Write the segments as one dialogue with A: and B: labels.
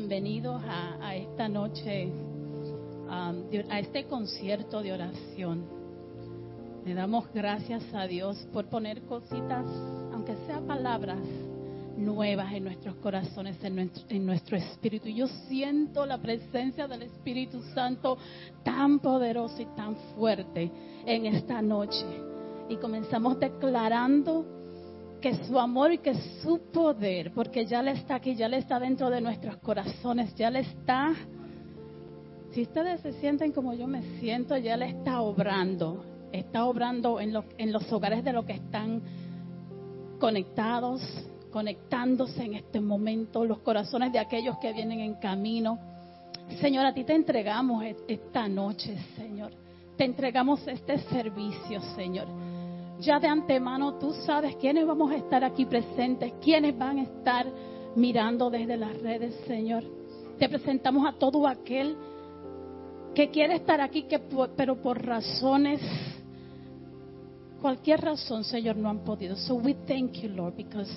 A: Bienvenidos a, esta noche, um, a este concierto de oración. Le damos gracias a Dios por poner cositas, aunque sean palabras nuevas en nuestros corazones, en nuestro, en nuestro espíritu. Yo siento la presencia del Espíritu Santo tan poderosa y tan fuerte en esta noche. Y comenzamos declarando que su amor y que su poder, porque ya le está aquí, ya le está dentro de nuestros corazones, ya le está, si ustedes se sienten como yo me siento, ya le está obrando, está obrando en, en los hogares de los que están conectados, conectándose en este momento, los corazones de aquellos que vienen en camino. Señor, a ti te entregamos e-, esta noche, Señor. Te entregamos este servicio, Señor ya de antemano tú sabes quiénes vamos a estar aquí presentes, quiénes van a estar mirando desde las redes, Señor. Te presentamos a todo aquel que quiere estar aquí, que, pero por razones, cualquier razón, Señor, no han podido. So we thank you, Lord, because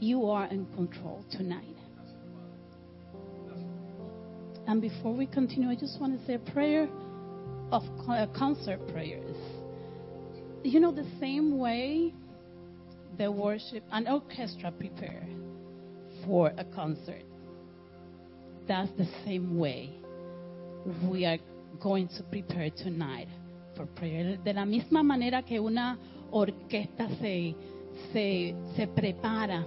A: you are in control tonight. And before we continue, I just want to say a prayer of concert prayers you know, the same way the worship, an orchestra prepare for a concert, that's the same way we are going to prepare tonight for prayer. De la misma manera que una orquesta se, se, se prepara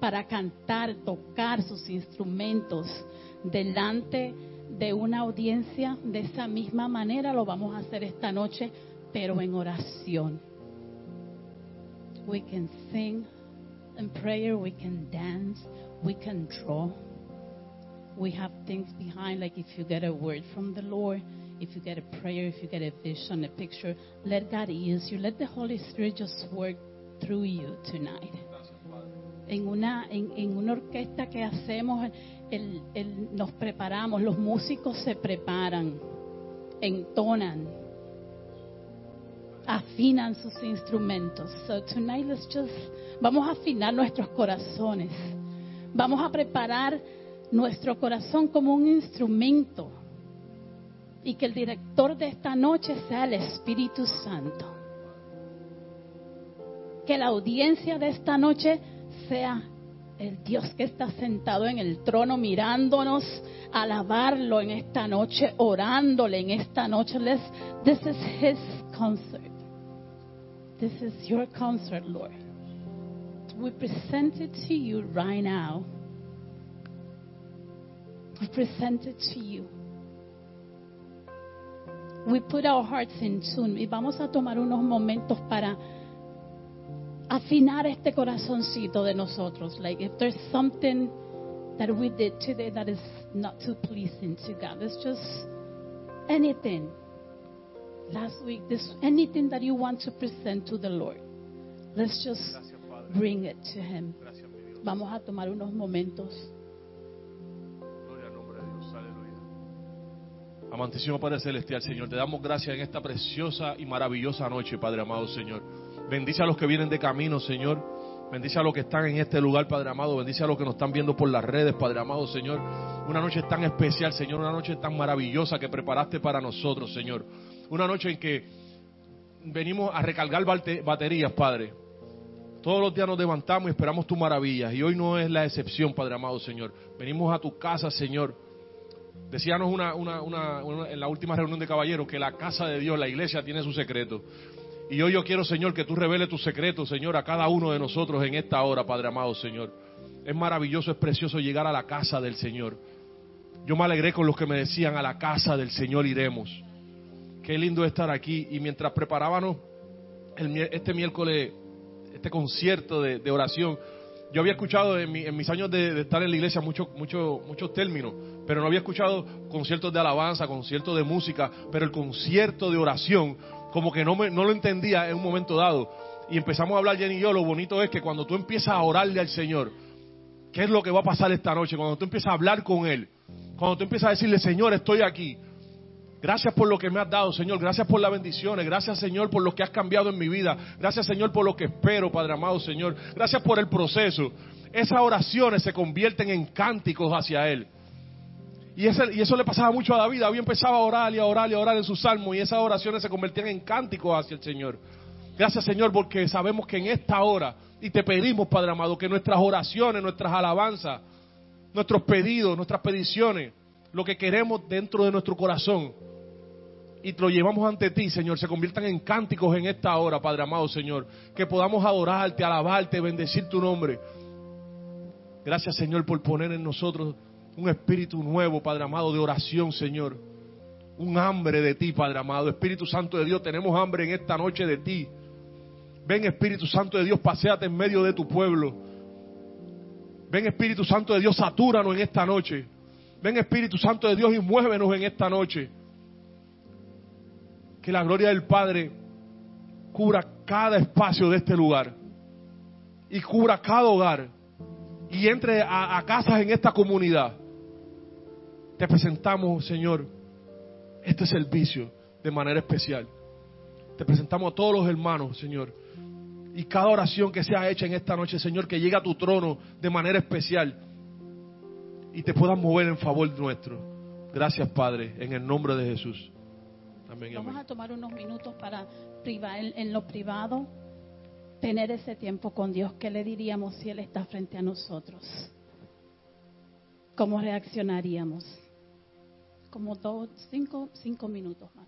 A: para cantar, tocar sus instrumentos delante de una audiencia, de esa misma manera lo vamos a hacer esta noche pero en oración. We can sing in prayer, we can dance, we can draw. We have things behind, like if you get a word from the Lord, if you get a prayer, if you get a vision, a picture, let God use you. Let the Holy Spirit just work through you tonight. En una, orquesta que hacemos, nos preparamos, los músicos se preparan, entonan, afinan sus instrumentos. So tonight let's just vamos a afinar nuestros corazones. Vamos a preparar nuestro corazón como un instrumento y que el director de esta noche sea el Espíritu Santo. Que la audiencia de esta noche sea el Dios que está sentado en el trono mirándonos, alabarlo en esta noche, orándole en esta noche. this is his concert. This is your concert, Lord. We present it to you right now. We present it to you. We put our hearts in tune y vamos a tomar unos momentos para afinar este corazoncito de nosotros. Like if there's something that we did today that is not too pleasing to God, it's just anything last week, this anything that you want to present to the Lord, let's just bring it to Him. Vamos a tomar unos momentos.
B: Amantísimo Padre Celestial, Señor, te damos gracias en esta preciosa y maravillosa noche, Padre amado, Señor. Bendice a los que vienen de camino, Señor. Bendice a los que están en este lugar, Padre amado. Bendice a los que nos están viendo por las redes, Padre amado, Señor. Una noche tan especial, Señor. Una noche tan maravillosa que preparaste para nosotros, Señor. Una noche en que venimos a recargar baterías, Padre. Todos los días nos levantamos y esperamos tu maravilla. Y hoy no es la excepción, Padre amado, Señor. Venimos a tu casa, Señor. Decíanos una, en la última reunión de caballeros que la casa de Dios, la iglesia, tiene su secreto. Y hoy yo quiero, Señor, que tú reveles tus secretos, Señor, a cada uno de nosotros en esta hora, Padre amado, Señor. Es maravilloso, es precioso llegar a la casa del Señor. Yo me alegré con los que me decían, a la casa del Señor iremos. Qué lindo estar aquí. Y mientras preparábamos este miércoles, este concierto de, oración, yo había escuchado en, mis años de, estar en la iglesia muchos mucho, muchos términos, pero no había escuchado conciertos de alabanza, conciertos de música, pero el concierto de oración como que no, me, no lo entendía en un momento dado. Y empezamos a hablar Jenny y yo, lo bonito es que cuando tú empiezas a orarle al Señor, ¿qué es lo que va a pasar esta noche? Cuando tú empiezas a hablar con Él, cuando tú empiezas a decirle, Señor, estoy aquí, Gracias por lo que me has dado, Señor. Gracias por las bendiciones. Gracias, Señor, por lo que has cambiado en mi vida. Gracias, Señor, por lo que espero, Padre amado, Señor. Gracias por el proceso. Esas oraciones se convierten en cánticos hacia Él. Y, eso le pasaba mucho a David. David empezaba a orar y a orar y a orar en su salmo y esas oraciones se convertían en cánticos hacia el Señor. Gracias, Señor, porque sabemos que en esta hora, y te pedimos, Padre amado, que nuestras oraciones, nuestras alabanzas, nuestros pedidos, nuestras peticiones, lo que queremos dentro de nuestro corazón, y lo llevamos ante ti, Señor, se conviertan en cánticos en esta hora, Padre amado, Señor. Que podamos adorarte, alabarte, bendecir tu nombre. Gracias, Señor, por poner en nosotros un espíritu nuevo, Padre amado, de oración, Señor. Un hambre de ti, Padre amado. Espíritu Santo de Dios, tenemos hambre en esta noche de ti. Ven, Espíritu Santo de Dios, paséate en medio de tu pueblo. Ven, Espíritu Santo de Dios, satúranos en esta noche. Ven, Espíritu Santo de Dios, y muévenos en esta noche que la gloria del Padre cubra cada espacio de este lugar y cubra cada hogar y entre a, casas en esta comunidad. Te presentamos, Señor, este servicio de manera especial. Te presentamos a todos los hermanos, Señor. Y cada oración que sea hecha en esta noche, Señor, que llegue a tu trono de manera especial y te puedas mover en favor nuestro. Gracias, Padre, en el nombre de Jesús.
A: Vamos a tomar unos minutos para privar en, lo privado, tener ese tiempo con Dios. ¿Qué le diríamos si Él está frente a nosotros? ¿Cómo reaccionaríamos? Como dos, cinco, cinco minutos más.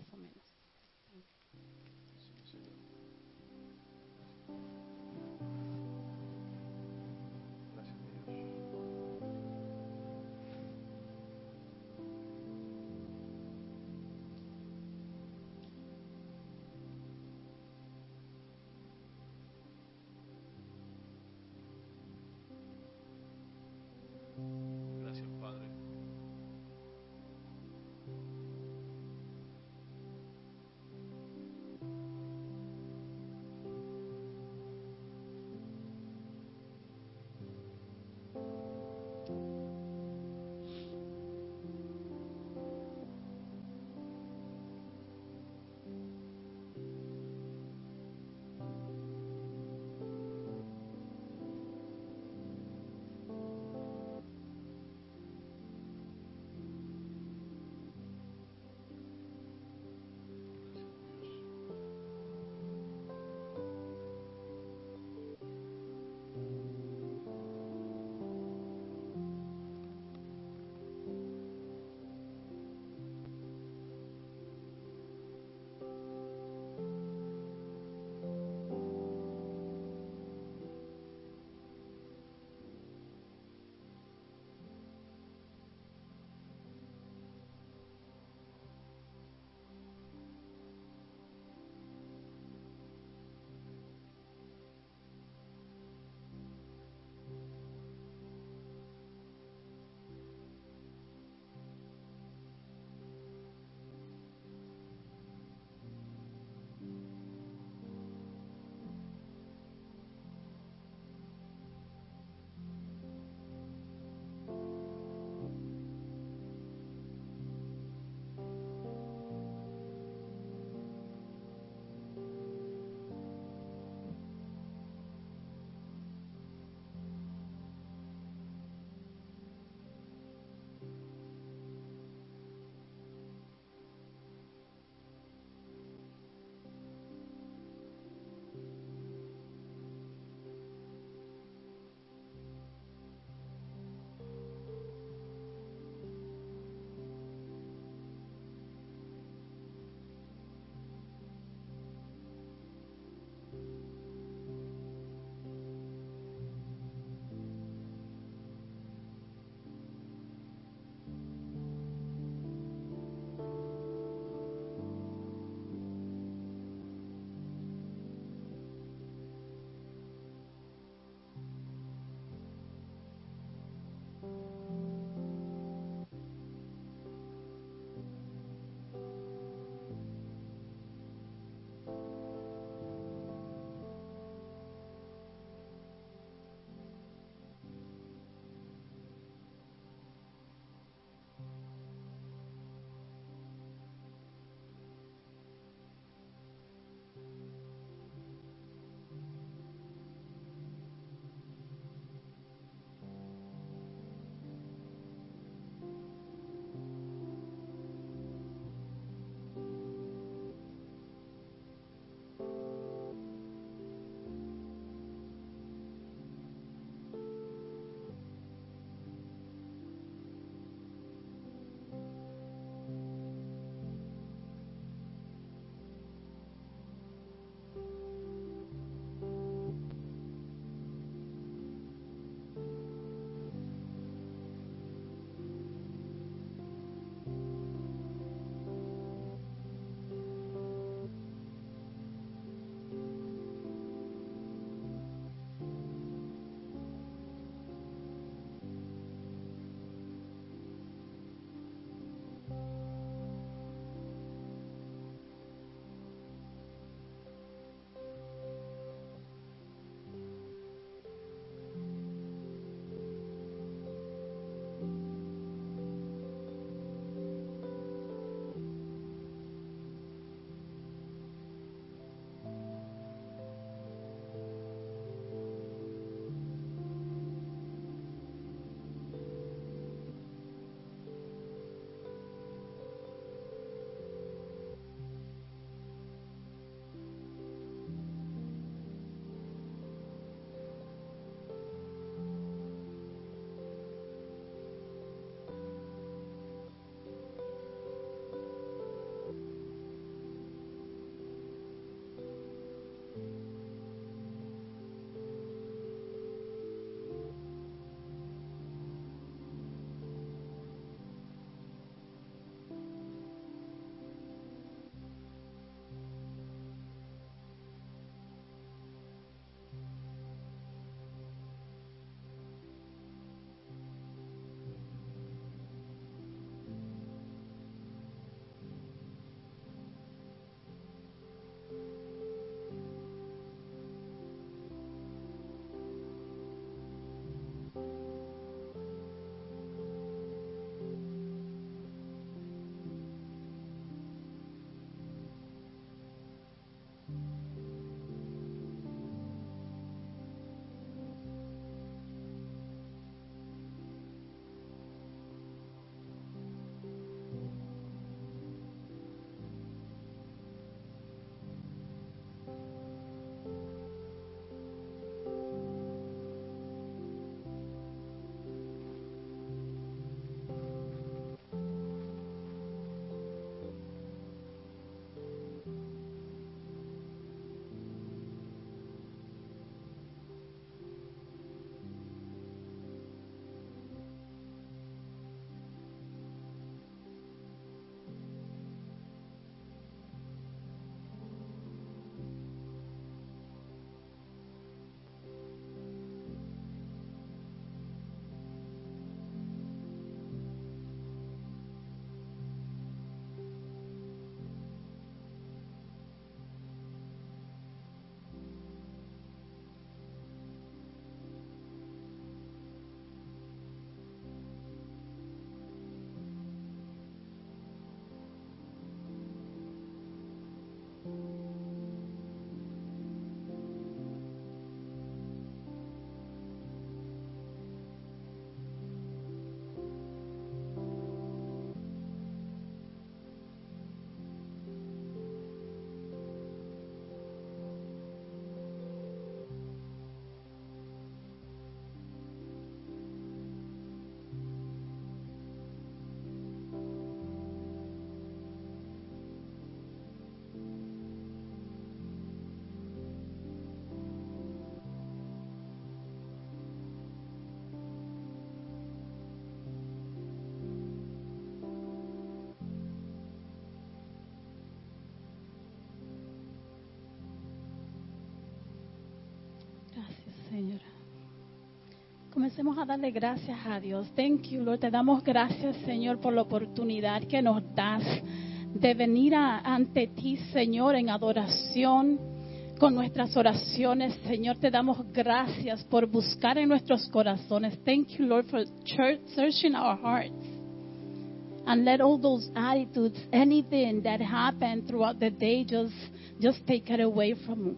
A: Comencemos a darle gracias a Dios. Thank you, Lord. Te damos gracias, Señor, por la oportunidad que nos das de venir ante ti, Señor, en adoración con nuestras oraciones. Señor, te damos gracias por buscar en nuestros corazones. Thank you, Lord, for church, searching our hearts. And let all those attitudes, anything that happened throughout the day, just, just take it away from,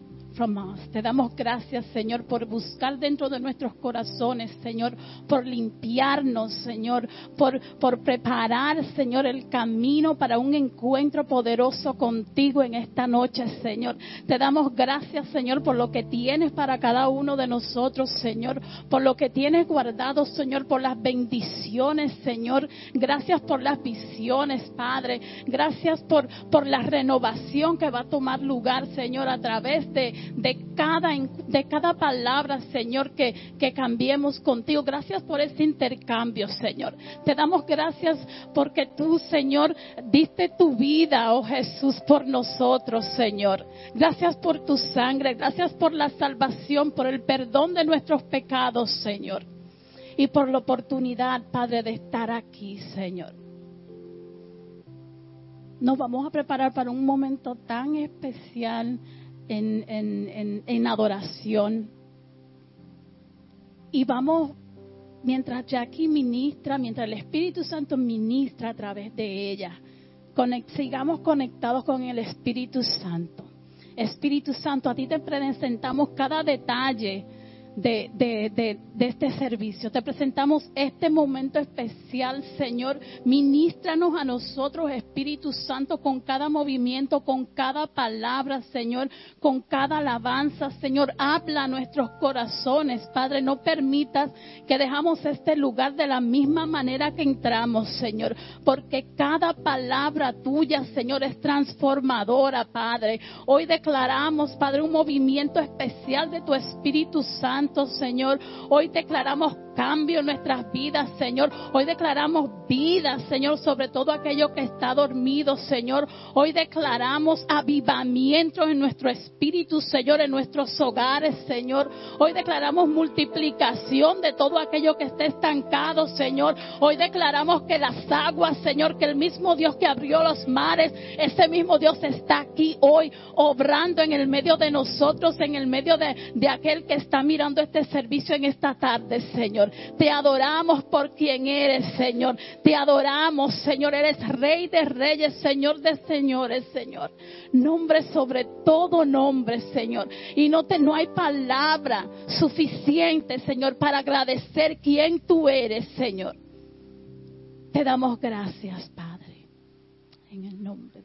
A: Te damos gracias, Señor, por buscar dentro de nuestros corazones, Señor, por limpiarnos, Señor, por, por preparar, Señor, el camino para un encuentro poderoso contigo en esta noche, Señor. Te damos gracias, Señor, por lo que tienes para cada uno de nosotros, Señor, por lo que tienes guardado, Señor, por las bendiciones, Señor. Gracias por las visiones, Padre. Gracias por, por la renovación que va a tomar lugar, Señor, a través de, de, cada, de cada palabra, Señor, que, que cambiemos contigo. Gracias por ese intercambio, Señor. Te damos gracias porque tú, Señor, diste tu vida, oh Jesús, por nosotros, Señor. Gracias por tu sangre. Gracias por la salvación, por el perdón de nuestros pecados, Señor. Y por la oportunidad, Padre, de estar aquí, Señor. Nos vamos a preparar para un momento tan especial en, en, en, en adoración. Y vamos, mientras Jackie ministra, mientras el Espíritu Santo ministra a través de ella, sigamos conectados con el Espíritu Santo. Espíritu Santo, a ti te presentamos cada detalle de, de, de, este servicio. Te presentamos este momento especial, Señor. Ministranos a nosotros, Espíritu Santo, con cada movimiento, con cada palabra, Señor, con cada alabanza, Señor. Habla a nuestros corazones, Padre. No permitas que dejamos este lugar de la misma manera que entramos, Señor, porque cada palabra tuya, Señor, es transformadora, Padre. Hoy declaramos, Padre, un movimiento especial de tu Espíritu Santo. Señor. Hoy declaramos cambio en nuestras vidas, Señor. Hoy declaramos vida, Señor, sobre todo aquello que está dormido, Señor. Hoy declaramos avivamiento en nuestro espíritu, Señor, en nuestros hogares, Señor. Hoy declaramos multiplicación de todo aquello que está estancado, Señor. Hoy declaramos que las aguas, Señor, que el mismo Dios que abrió los mares, ese mismo Dios está aquí hoy, obrando en el medio de nosotros, en el medio de, de aquel que está mirando este servicio en esta tarde, Señor. Te adoramos por quien eres, Señor. Te adoramos, Señor. Eres Rey de Reyes, Señor de Señores, Señor. Nombre sobre todo nombre, Señor. Y no, te, no hay palabra suficiente, Señor, para agradecer quién tú eres, Señor. Te damos gracias, Padre. En el nombre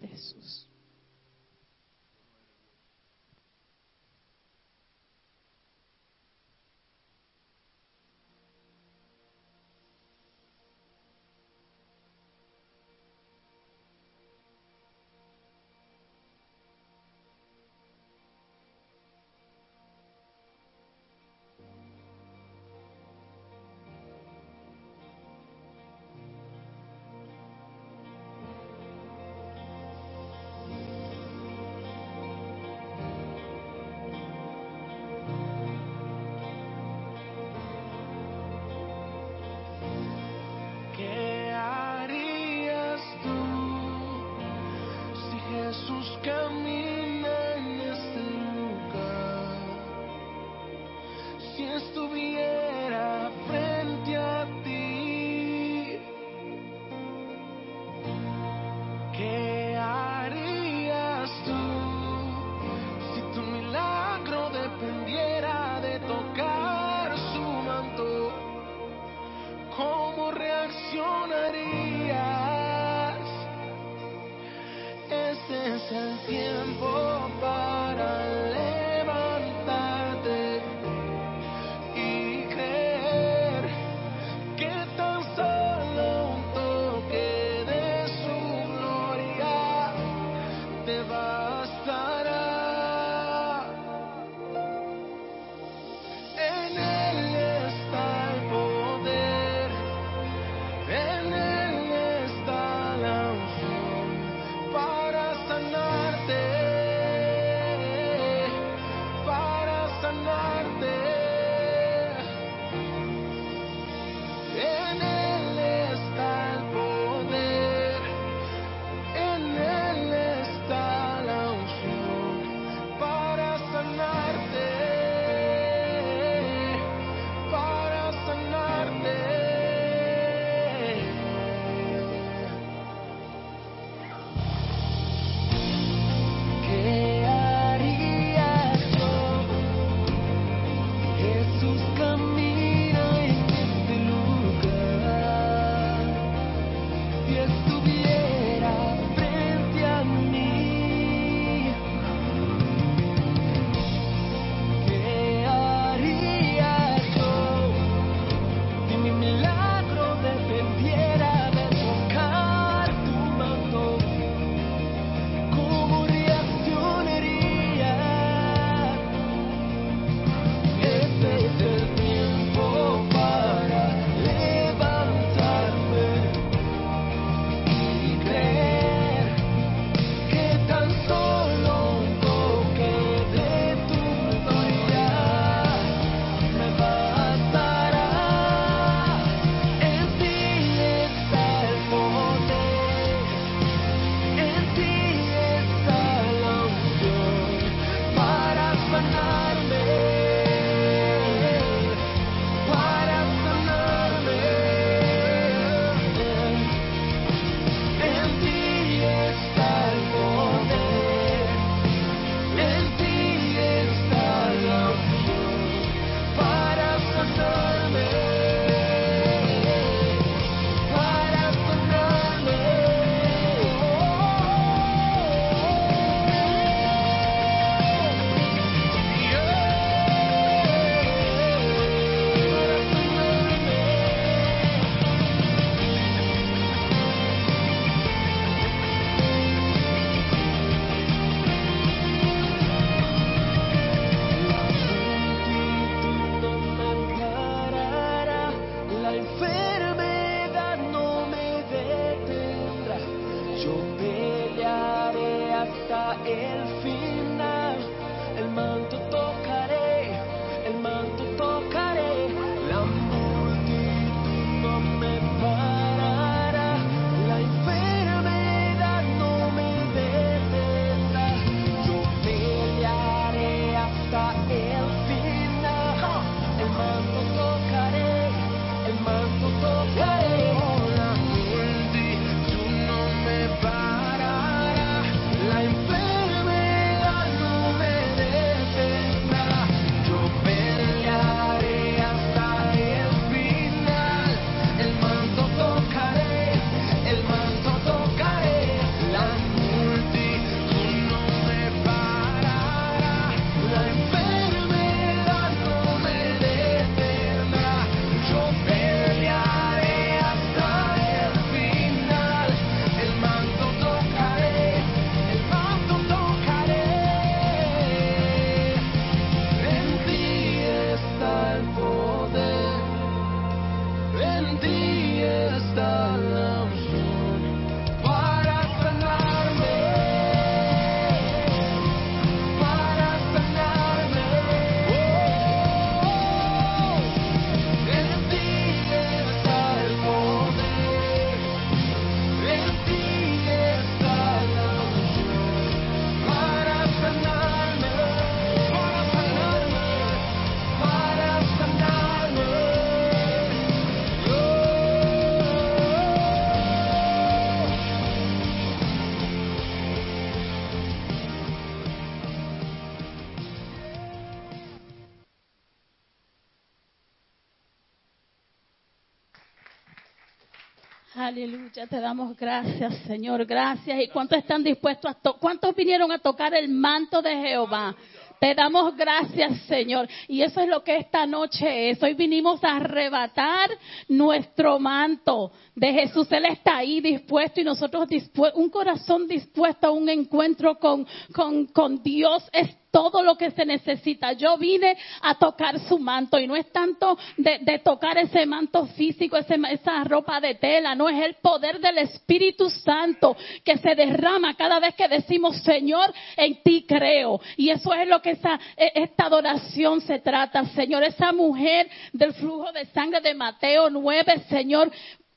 A: Aleluya, te damos gracias, Señor, gracias. ¿Y cuántos están dispuestos a to cuántos vinieron a tocar el manto de Jehová? Te damos gracias, Señor. Y eso es lo que esta noche es. Hoy vinimos a arrebatar nuestro manto de Jesús. Él está ahí dispuesto y nosotros dispu- un corazón dispuesto a un encuentro con, con, con Dios es todo lo que se necesita. Yo vine a tocar su manto y no es tanto de, de tocar ese manto físico, ese, esa ropa de tela, no es el poder del Espíritu Santo que se derrama cada vez que decimos, Señor, en ti creo. Y eso es lo que esa, e- esta adoración se trata, Señor. Esa mujer del flujo de sangre de Mateo 9, Señor,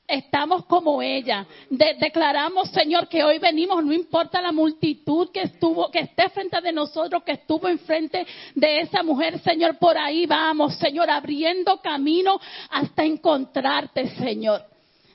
A: estamos como ella. De- declaramos, Señor, que hoy venimos, no importa la multitud que estuvo, que esté frente de nosotros, que estuvo enfrente de esa mujer, Señor, por ahí vamos, Señor, abriendo camino hasta encontrarte, Señor.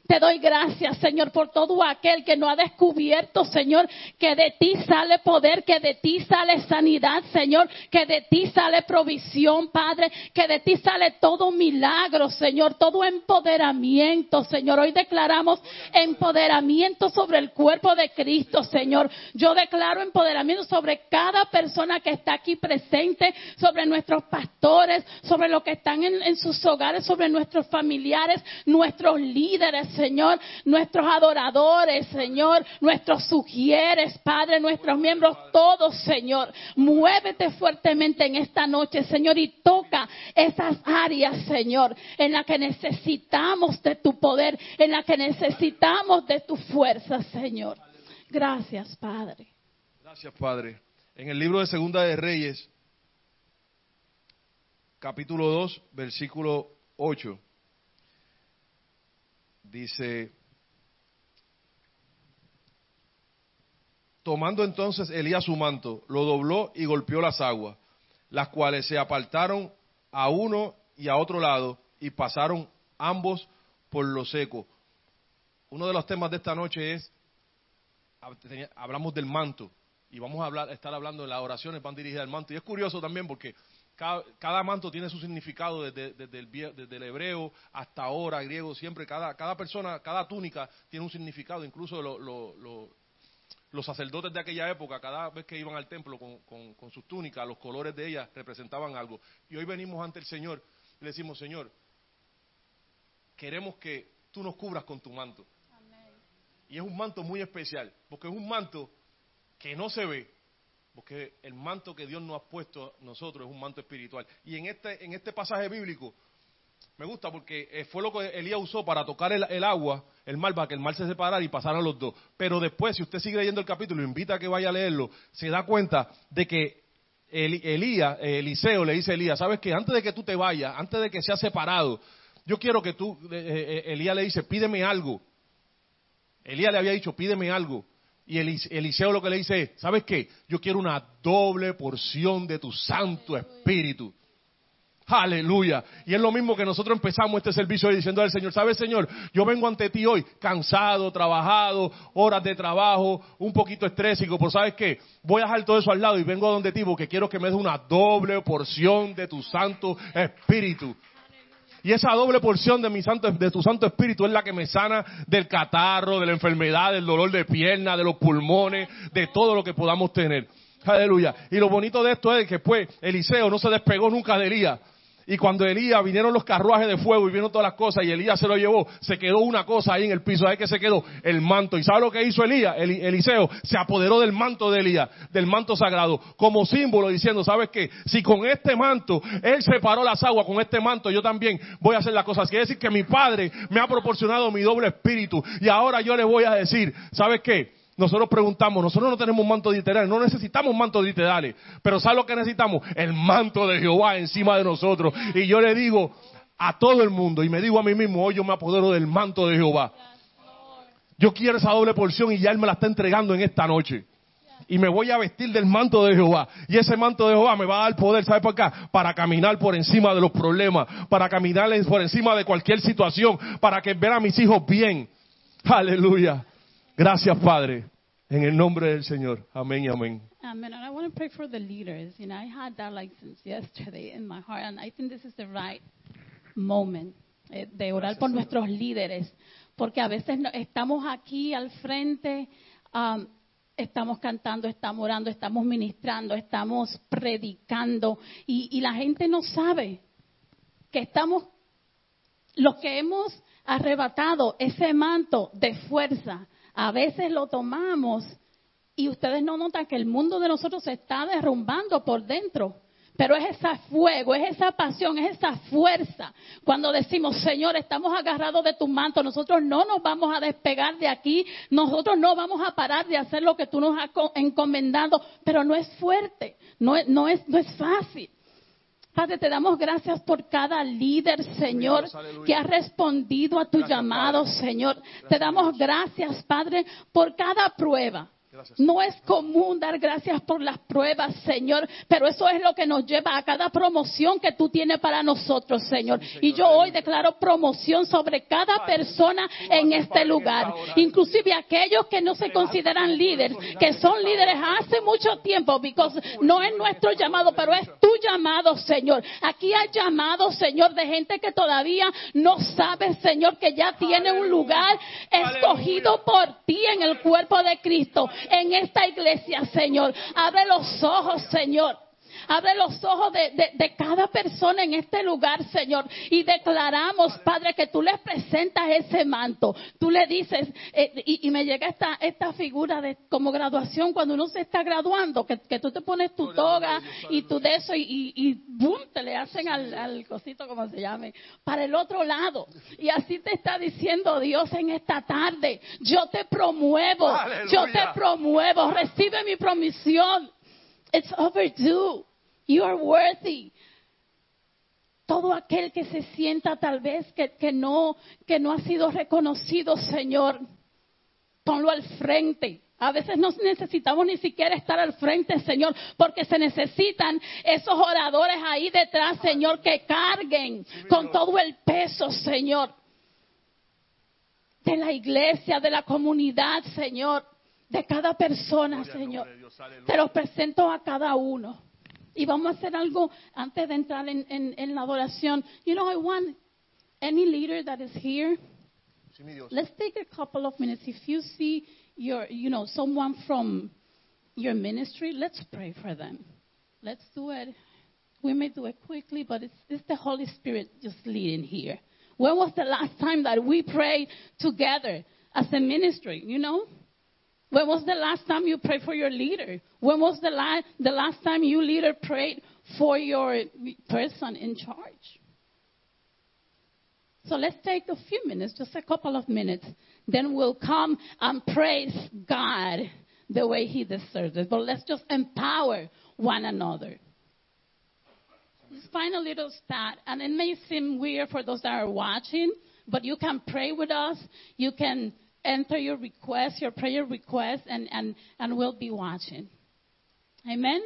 A: Te doy gracias, Señor, por todo aquel que no ha descubierto, Señor, que de ti sale poder, que de ti sale sanidad, Señor, que de ti sale provisión, Padre, que de ti sale todo milagro, Señor, todo empoderamiento, Señor. Hoy declaramos empoderamiento sobre el cuerpo de Cristo, Señor. Yo declaro empoderamiento sobre cada persona que está aquí presente, sobre nuestros pastores, sobre los que están en, en sus hogares, sobre nuestros familiares, nuestros líderes, Señor, nuestros adoradores, Señor, nuestros sugieres, Padre, nuestros miembros, todos, Señor. Muévete fuertemente en esta noche, Señor, y toca esas áreas, Señor, en las que necesitamos de tu poder, en las que necesitamos de tu fuerza, Señor. Gracias, Padre.
B: Gracias, Padre. En el libro de Segunda de Reyes, capítulo 2, versículo 8, dice, tomando entonces Elías su manto, lo dobló y golpeó las aguas, las cuales se apartaron a uno y a otro lado y pasaron ambos por lo seco. Uno de los temas de esta noche es, hablamos del manto y vamos a hablar, estar hablando de las oraciones van dirigidas al manto. Y es curioso también porque cada, cada manto tiene su significado desde, desde, el, vie- desde el hebreo hasta ahora, griego, siempre cada, cada persona, cada túnica tiene un significado, incluso lo- lo- lo- los sacerdotes de aquella época, cada vez que iban al templo con, con- con sus túnicas, los colores de ellas representaban algo. Y hoy venimos ante el Señor y le decimos, Señor, queremos que tú nos cubras con tu manto. Y es un manto muy especial, porque es un manto que no se ve, porque el manto que Dios nos ha puesto a nosotros es un manto espiritual. Y en este, en este pasaje bíblico me gusta porque eh, fue lo que Elías usó para tocar el, agua, el mar, para que el mar se separara y pasaran los dos. Pero después, si usted sigue leyendo el capítulo, lo invita a que vaya a leerlo, se da cuenta de que Elías, eh, Eliseo le dice a Elías, ¿sabes qué? Antes de que tú te vayas, antes de que seas separado, yo quiero que tú, eh, Elías le dice, pídeme algo. Elías le había dicho, pídeme algo. Y Elis- Eliseo lo que le dice es, ¿sabes qué? Yo quiero una doble porción de tu Santo Espíritu. Aleluya. Y es lo mismo que nosotros empezamos este servicio diciendo al Señor, ¿sabes Señor? Yo vengo ante ti hoy cansado, trabajado, horas de trabajo, un poquito estrésico, pero ¿sabes qué? Voy a dejar todo eso al lado y vengo a donde ti porque quiero que me des una doble porción de tu Santo Espíritu. Y esa doble porción de mi santo, de tu Santo Espíritu es la que me sana del catarro, de la enfermedad, del dolor de pierna, de los pulmones, de todo lo que podamos tener. Aleluya. Y lo bonito de esto es que pues Eliseo no se despegó nunca de Elías. Y cuando Elías vinieron los carruajes de fuego y vieron todas las cosas y Elías se lo llevó, se quedó una cosa ahí en el piso. Ahí que se quedó el manto. ¿Y sabe lo que hizo Elías? Eli- Eliseo se apoderó del manto de Elías, del manto sagrado, como símbolo diciendo, ¿sabes qué? Si con este manto él separó las aguas, con este manto yo también voy a hacer las cosas. Quiere decir que mi padre me ha proporcionado mi doble espíritu. Y ahora yo le voy a decir, ¿sabes qué? Nosotros preguntamos, nosotros no tenemos manto literal, no necesitamos mantos literales, pero ¿sabes lo que necesitamos? El manto de Jehová encima de nosotros. Y yo le digo a todo el mundo, y me digo a mí mismo, hoy yo me apodero del manto de Jehová. Yo quiero esa doble porción y ya Él me la está entregando en esta noche. Y me voy a vestir del manto de Jehová. Y ese manto de Jehová me va a dar poder, ¿sabe por qué? Para caminar por encima de los problemas, para caminar por encima de cualquier situación, para que ver a mis hijos bien. Aleluya. Gracias, Padre. En el nombre del Señor. Amén y amén.
A: Amen. And I want to pray for the leaders. You know, I had that like since yesterday in my heart, and I think this is the right moment eh, de orar por nuestros líderes, porque a veces no- estamos aquí al frente, um, estamos cantando, estamos orando, estamos ministrando, estamos predicando, y, y la gente no sabe que estamos los que hemos arrebatado ese manto de fuerza, a veces lo tomamos y ustedes no notan que el mundo de nosotros se está derrumbando por dentro. Pero es ese fuego, es esa pasión, es esa fuerza. Cuando decimos, Señor, estamos agarrados de tu manto, nosotros no nos vamos a despegar de aquí, nosotros no vamos a parar de hacer lo que tú nos has co- encomendado, pero no es fuerte, no es, no es, no es fácil. Padre, te damos gracias por cada líder, Señor, que ha respondido a tu llamado. Señor. Te damos gracias, Padre, por cada prueba.
B: Gracias.
A: No es común dar gracias por las pruebas, Señor, pero eso es lo que nos lleva a cada promoción que tú tienes para nosotros, Señor. Y yo hoy declaro promoción sobre cada persona en este lugar, inclusive aquellos que no se consideran líderes, que son líderes hace mucho tiempo, because no es nuestro llamado, pero es tu llamado, Señor. Aquí hay llamado, Señor, de gente que todavía no sabe, Señor, que ya tiene un lugar escogido por ti en el cuerpo de Cristo, en esta iglesia, Señor. Abre los ojos, Señor. Abre los ojos de, de- de cada persona en este lugar, Señor. Y declaramos, Padre, que tú les presentas ese manto. Tú le dices, eh, y, y me llega esta, esta figura de como graduación, cuando uno se está graduando, que, que tú te pones tu toga y tú de eso y, y, y boom, te le hacen al, al cosito, como se llame, para el otro lado. Y así te está diciendo Dios en esta tarde. Yo te promuevo. Yo te promuevo. Recibe mi promisión. It's overdue. You are worthy. Todo aquel que se sienta tal vez que, que no, que no ha sido reconocido, Señor, ponlo al frente. A veces no necesitamos ni siquiera estar al frente, Señor, porque se necesitan esos oradores ahí detrás, Señor, que carguen con todo el peso, Señor, de la iglesia, de la comunidad, Señor, de cada persona, Señor. Te los presento a cada uno. Y vamos a hacer algo antes de entrar en, en- en la adoración. You know, I want any leader that is here,
B: Sí,
A: let's take a couple of minutes. If you see your, you know, someone from your ministry, let's pray for them. Let's do it. We may do it quickly, but it's, it's the Holy Spirit just leading here. When was the last time that we prayed together as a ministry, you know? When was the last time you prayed for your leader? When was the, la- the last time you leader prayed for your person in charge? So let's take a few minutes, just a couple of minutes. Then we'll come and praise God the way He deserves it. But let's just empower one another. Find a little stat, and it may seem weird for those that are watching, but you can pray with us. You can enter your request, your prayer request, and, and, and we'll be watching. Amen?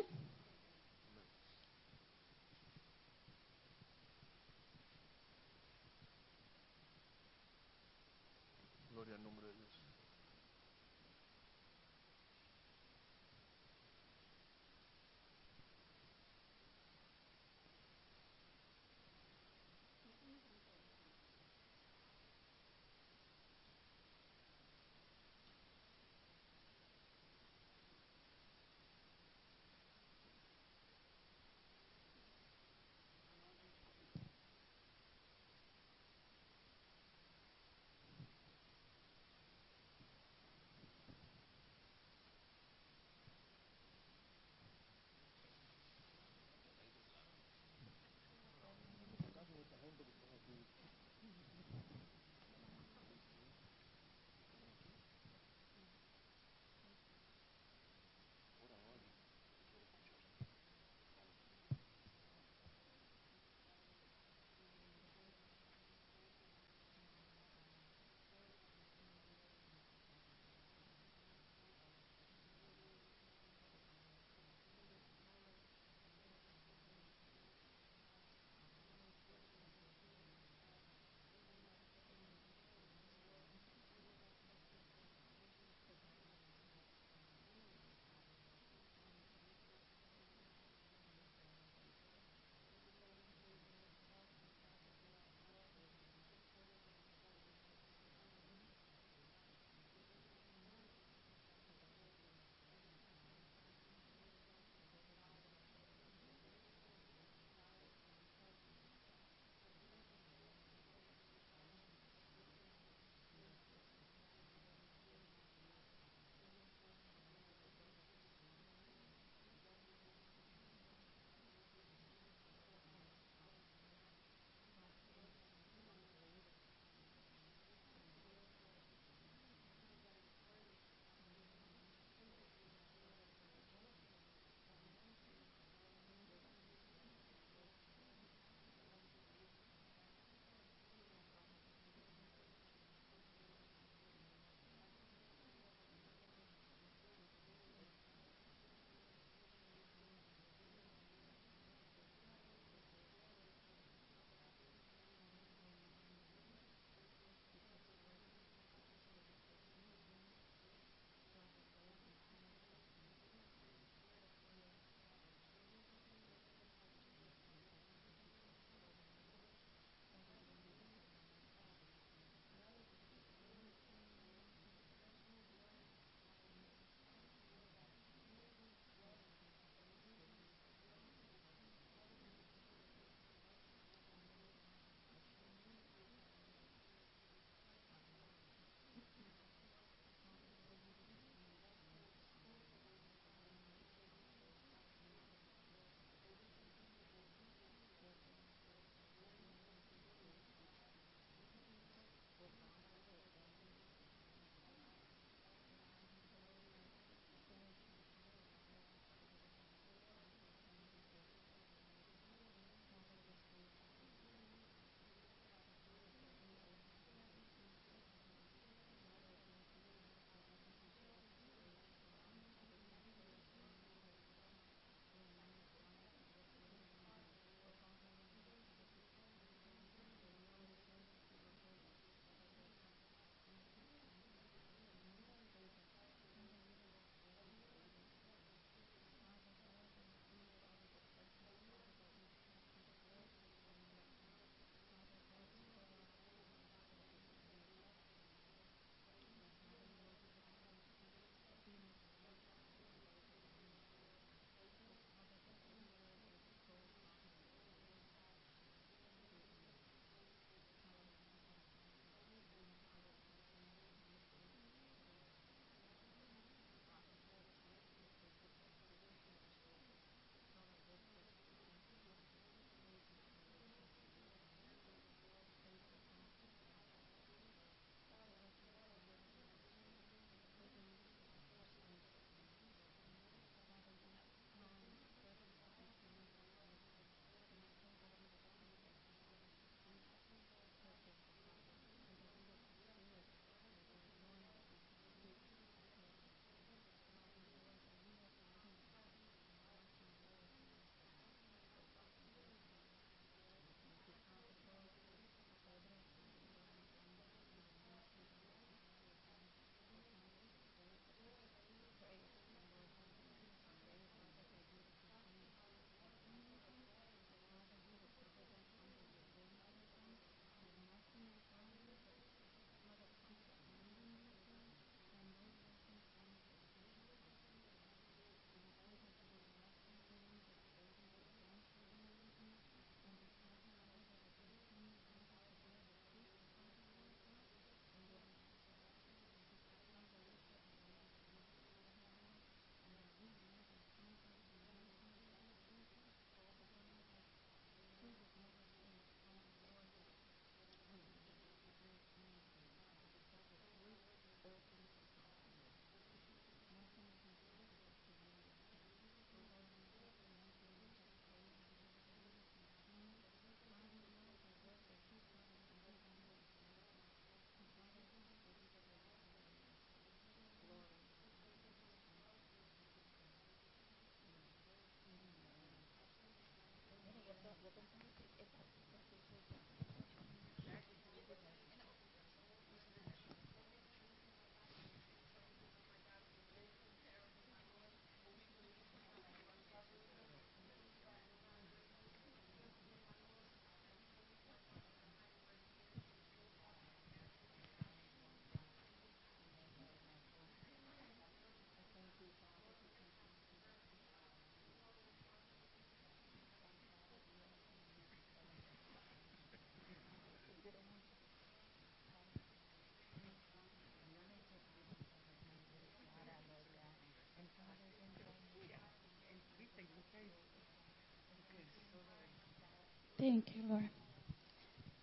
A: Thank you, Lord.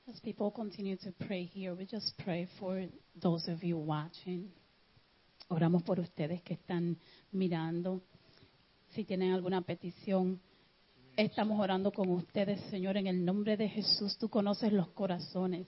A: As people continue to pray here, we just pray for those of you watching. Oramos por ustedes que están mirando. Si tienen alguna petición, estamos orando con ustedes, Señor, en el nombre de Jesús. Tú conoces los corazones.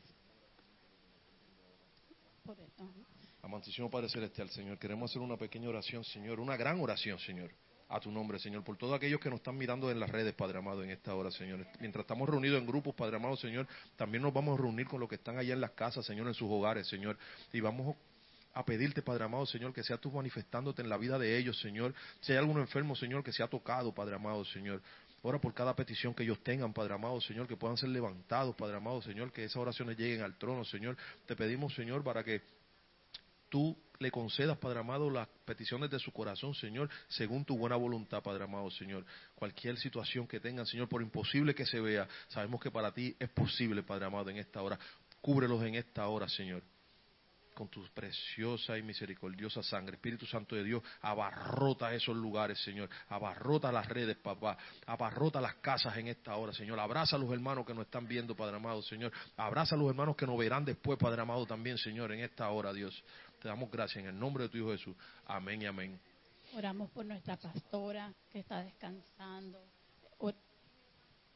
B: Amantísimo Padre Celestial, Señor, queremos hacer una pequeña oración, Señor, una gran oración, Señor, a tu nombre, Señor, por todos aquellos que nos están mirando en las redes, Padre amado, en esta hora, Señor. Mientras estamos reunidos en grupos, Padre amado, Señor, también nos vamos a reunir con los que están allá en las casas, Señor, en sus hogares, Señor, y vamos a pedirte, Padre amado, Señor, que sea tú manifestándote en la vida de ellos, Señor. Si hay alguno enfermo, Señor, que sea tocado, Padre amado, Señor. Ora por cada petición que ellos tengan, Padre amado, Señor, que puedan ser levantados, Padre amado, Señor, que esas oraciones lleguen al trono, Señor. Te pedimos, Señor, para que tú le concedas, Padre amado, las peticiones de su corazón, Señor, según tu buena voluntad, Padre amado, Señor. Cualquier situación que tengan, Señor, por imposible que se vea, sabemos que para ti es posible, Padre amado, en esta hora. Cúbrelos en esta hora, Señor con tu preciosa y misericordiosa sangre. Espíritu Santo de Dios, abarrota esos lugares, Señor. Abarrota las redes, papá. Abarrota las casas en esta hora, Señor. Abraza a los hermanos que nos están viendo, Padre amado, Señor. Abraza a los hermanos que nos verán después, Padre amado, también, Señor, en esta hora, Dios. Te damos gracias en el nombre de tu Hijo Jesús. Amén y amén.
A: Oramos por nuestra pastora que está descansando.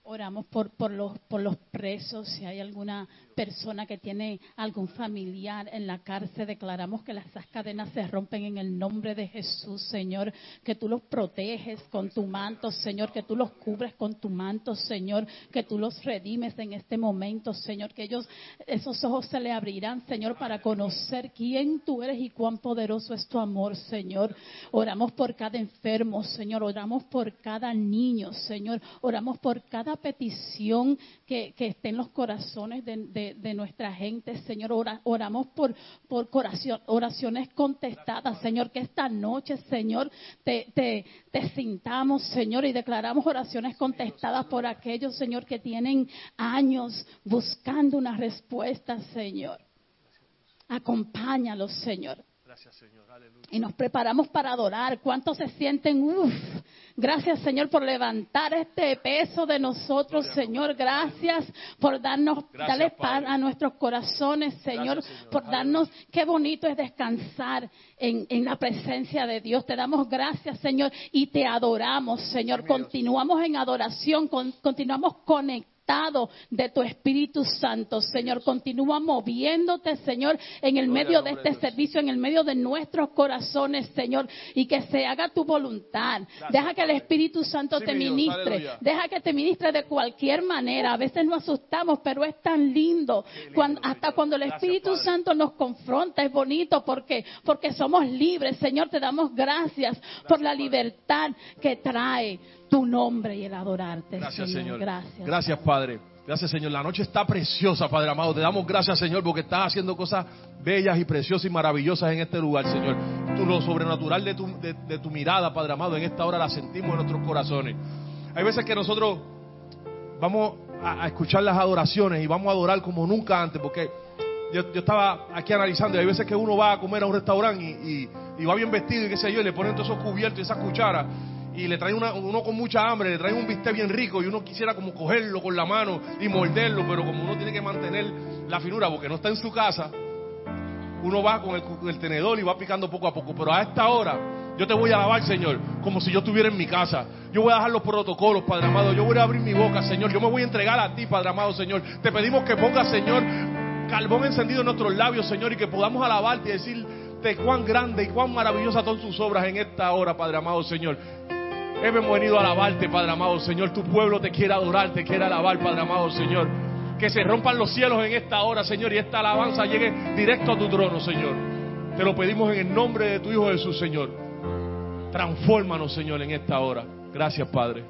A: Or- Oramos por, por, los, por los presos, si hay alguna persona que tiene algún familiar en la cárcel, declaramos que las cadenas se rompen en el nombre de Jesús, Señor, que tú los proteges con tu manto, Señor, que tú los cubres con tu manto, Señor, que tú los redimes en este momento, Señor, que ellos, esos ojos se le abrirán, Señor, para conocer quién tú eres y cuán poderoso es tu amor, Señor. Oramos por cada enfermo, Señor, oramos por cada niño, Señor, oramos por cada petición que, que esté en los corazones de, nuestra gente, Señor. Ora- oramos por, por oraciones contestadas, Señor, que esta noche, Señor, te, te, te sintamos, Señor, y declaramos oraciones contestadas por aquellos, Señor, que tienen años buscando una respuesta, Señor. Acompáñalos, Señor.
B: Gracias, Señor. Aleluya.
A: Y nos preparamos para adorar. ¿Cuántos se sienten? Uf, gracias Señor por levantar este peso de nosotros, Señor. Gracias por darnos,
B: Gracias,
A: darle paz a nuestros corazones, Señor.
B: Gracias, Señor.
A: Por darnos, qué bonito es descansar en, en la presencia de Dios. Te damos gracias, Señor, y te adoramos, Señor. Continuamos en adoración, con- continuamos conectados de tu Espíritu Santo, Señor. Continúa moviéndote, Señor, en el medio de este servicio, en el medio de nuestros corazones, Señor, y que se haga tu voluntad. Deja que el. Espíritu Santo te ministre. Deja que te ministre de cualquier manera. A veces nos asustamos, pero es tan lindo. Cuando- hasta cuando el Espíritu. Santo nos confronta, es bonito porque, porque somos libres. Señor, te damos gracias, por la libertad que trae tu nombre y el adorarte.
B: Gracias, Señor.
A: Gracias.
B: Gracias, Padre. Gracias, Señor. La noche está preciosa, Padre amado. Te damos gracias, Señor, porque estás haciendo cosas bellas y preciosas y maravillosas en este lugar, Señor. Tú, lo sobrenatural de tu, de, de tu mirada, Padre amado, en esta hora la sentimos en nuestros corazones. Hay veces que nosotros vamos a, a escuchar las adoraciones y vamos a adorar como nunca antes, porque yo, yo estaba aquí analizando y hay veces que uno va a comer a un restaurante y, y- y va bien vestido y qué sé yo, y le ponen todos esos cubiertos y esas cucharas y le traen una- uno con mucha hambre, le traen un bistec bien rico y uno quisiera como cogerlo con la mano y morderlo, pero como uno tiene que mantener la finura porque no está en su casa, uno va con el, tenedor y va picando poco a poco. Pero a esta hora yo te voy a alabar, Señor, como si yo estuviera en mi casa. Yo voy a dejar los protocolos, Padre amado. Yo voy a abrir mi boca, Señor. Yo me voy a entregar a ti, Padre amado, Señor. Te pedimos que pongas, Señor, carbón encendido en nuestros labios, Señor, y que podamos alabarte y decirte cuán grande y cuán maravillosas son tus obras en esta hora, Padre amado, Señor. Hemos venido a alabarte, Padre amado, Señor. Tu pueblo te quiere adorar, te quiere alabar, Padre amado, Señor. Que se rompan los cielos en esta hora, Señor, y esta alabanza llegue directo a tu trono, Señor. Te lo pedimos en el nombre de tu Hijo Jesús, Señor. Transfórmanos, Señor, en esta hora. Gracias, Padre.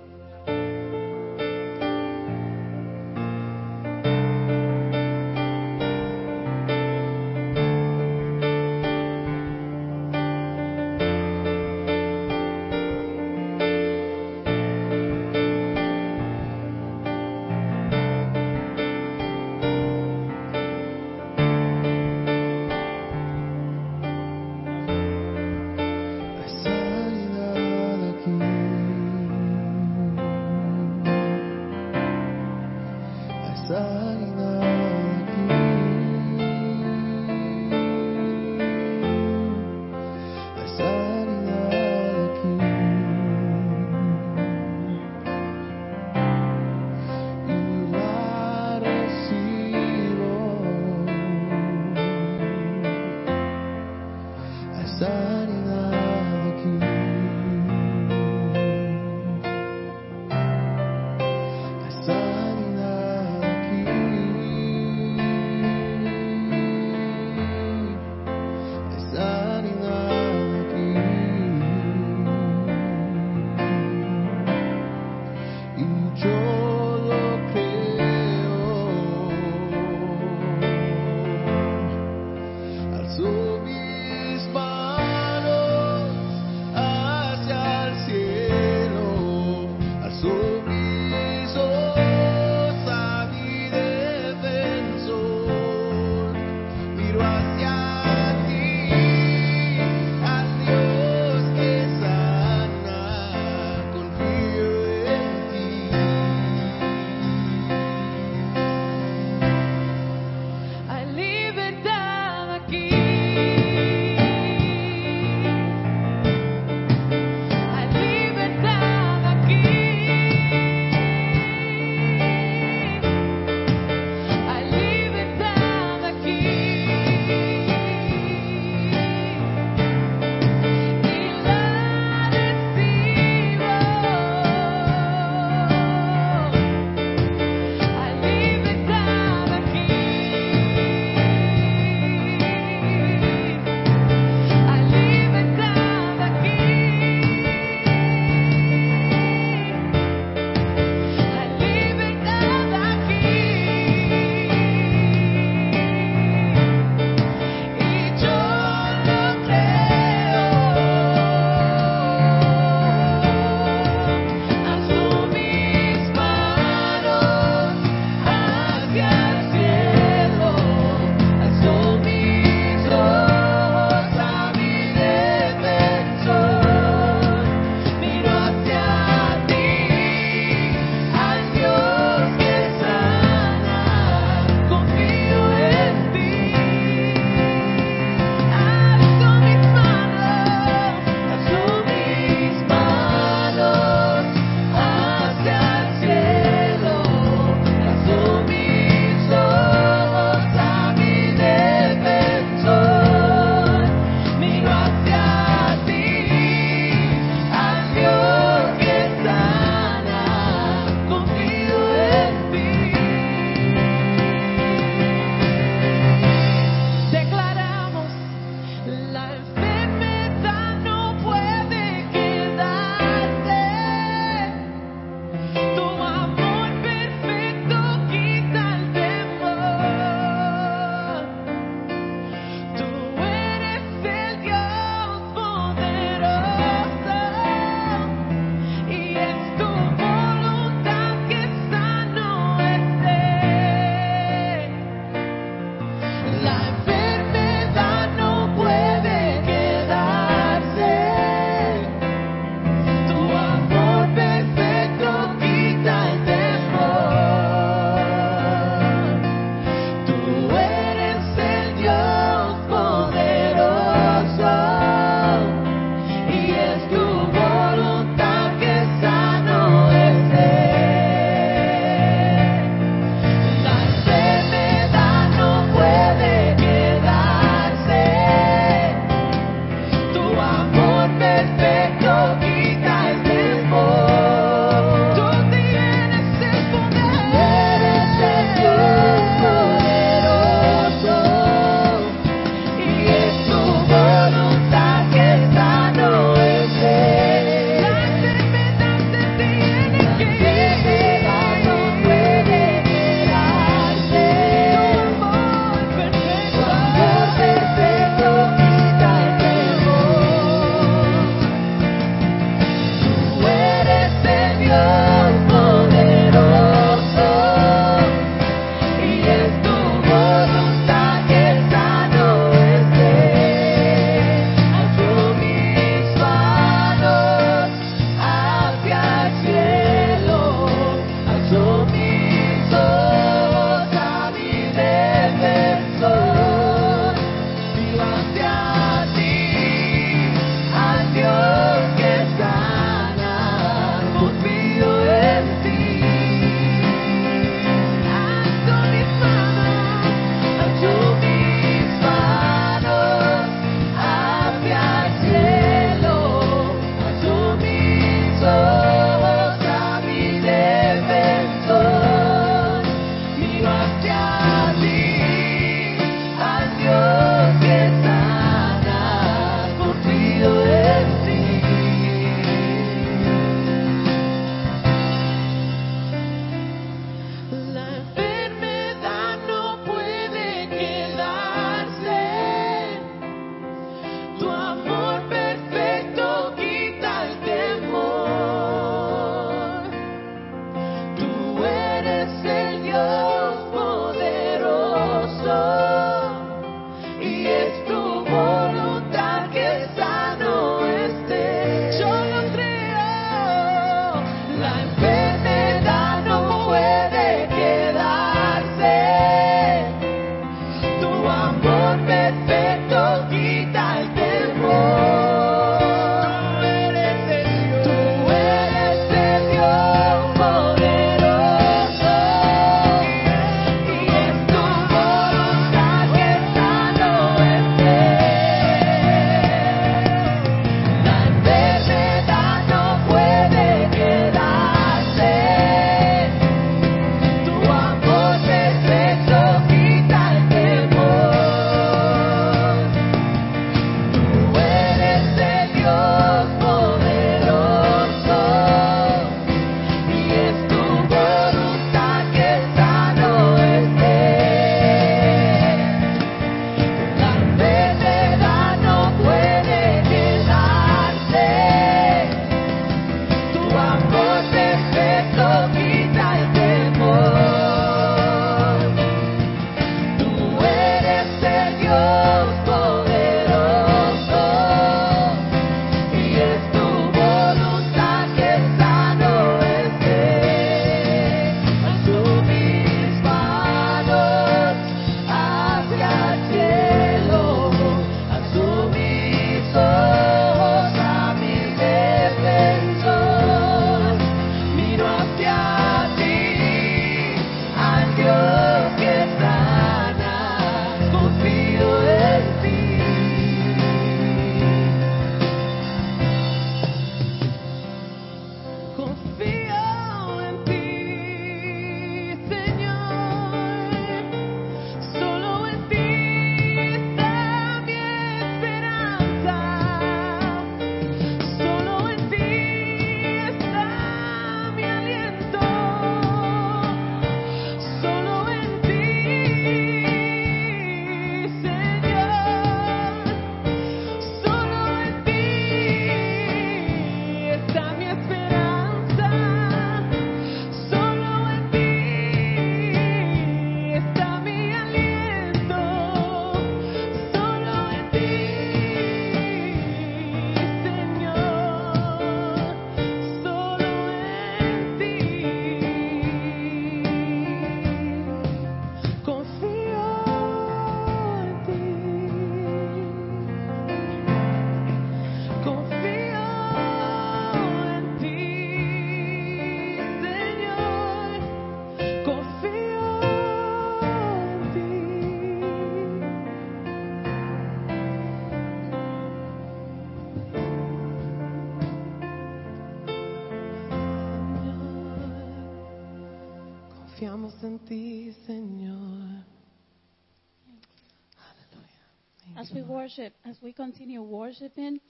A: As we worship, as we continue worshiping,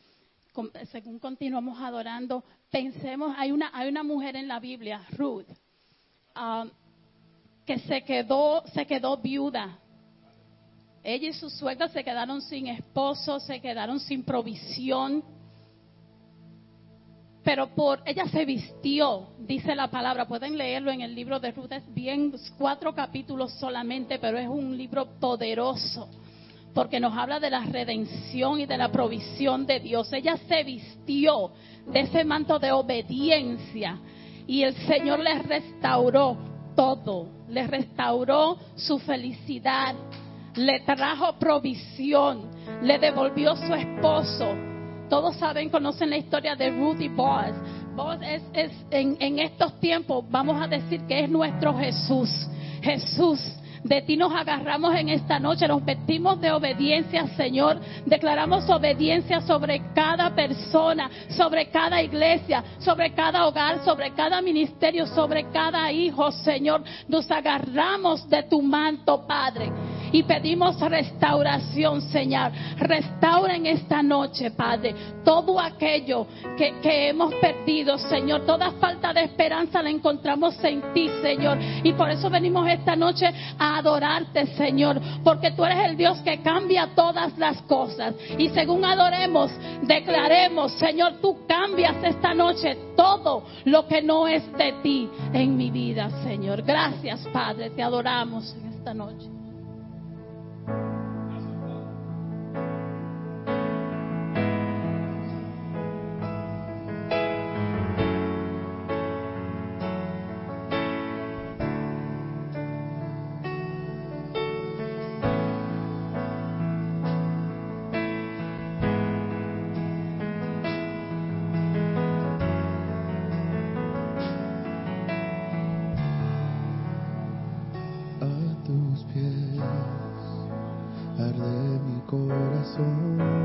A: según continuamos adorando, pensemos, hay una, hay una mujer en la Biblia, Ruth, um, que se quedó, se quedó viuda. Ella y su suegra se quedaron sin esposo, se quedaron sin provisión. Pero por ella se vistió, dice la palabra. Pueden leerlo en el libro de Ruth. Es bien cuatro capítulos solamente, pero es un libro poderoso porque nos habla de la redención y de la provisión de Dios. Ella se vistió de ese manto de obediencia y el Señor le restauró todo, le restauró su felicidad, le trajo provisión, le devolvió su esposo. Todos saben, conocen la historia de Ruth y Boaz. Boaz es, es en, en estos tiempos, vamos a decir que es nuestro Jesús. Jesús de ti nos agarramos en esta noche, nos vestimos de obediencia, Señor. Declaramos obediencia sobre cada persona, sobre cada iglesia, sobre cada hogar, sobre cada ministerio, sobre cada hijo, Señor. Nos agarramos de tu manto, Padre. Y pedimos restauración, Señor. Restaura en esta noche, Padre, todo aquello que, hemos perdido, Señor. Toda falta de esperanza la encontramos en ti, Señor. Y por eso venimos esta noche a adorarte, Señor. Porque tú eres el Dios que cambia todas las cosas. Y según adoremos, declaremos, Señor, tú cambias esta noche todo lo que no es de ti en mi vida, Señor. Gracias, Padre. Te adoramos en esta noche.
C: Corazón.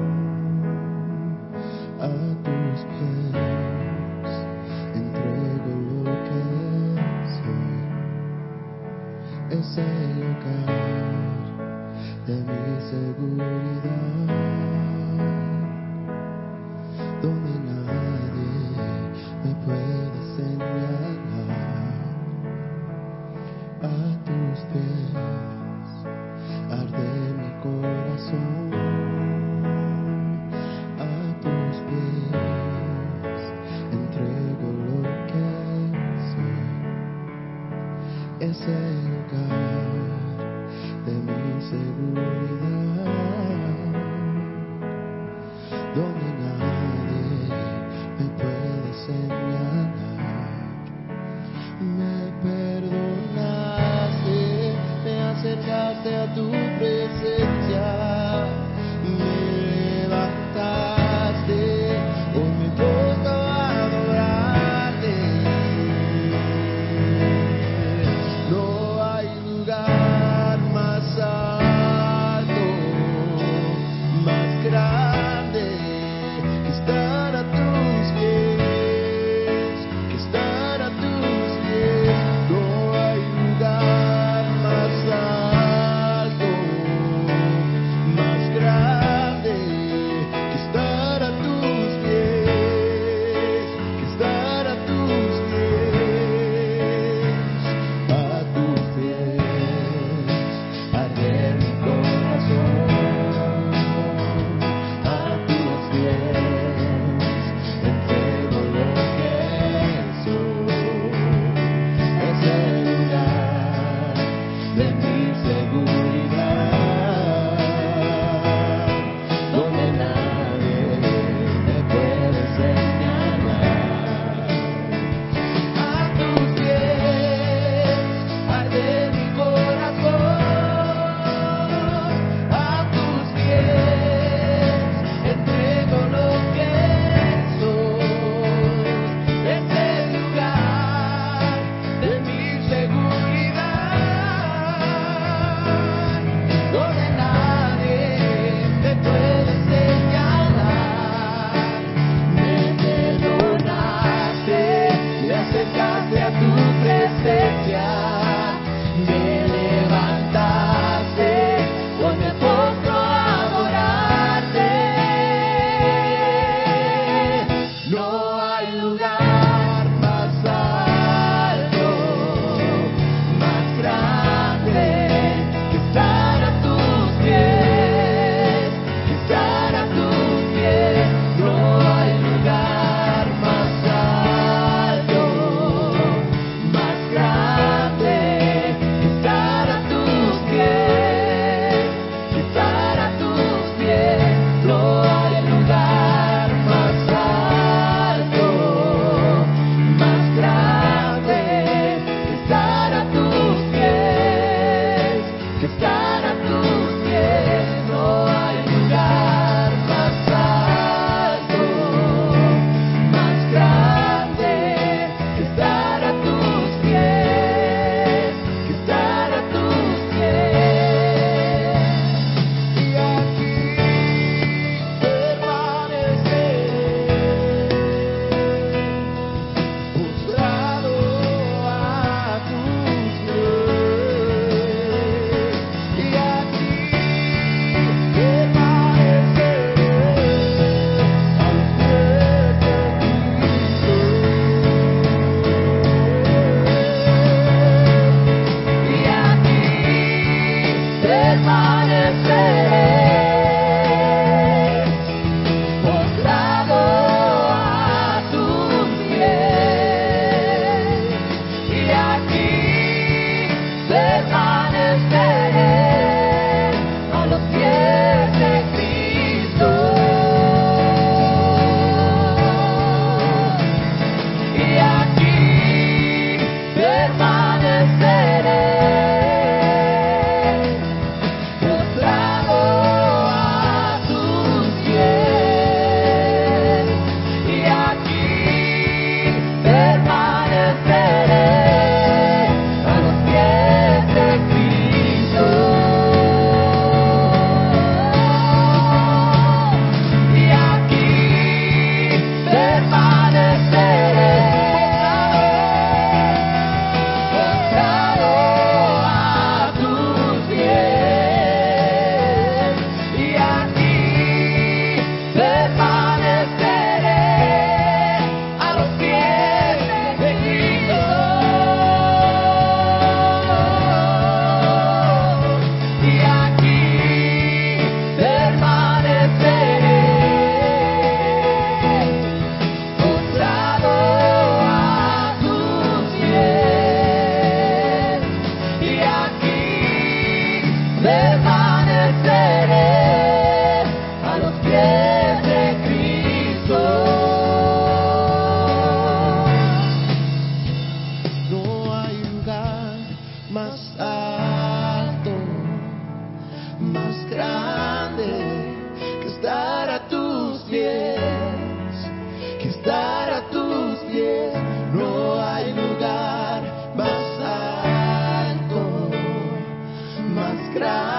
C: nuestra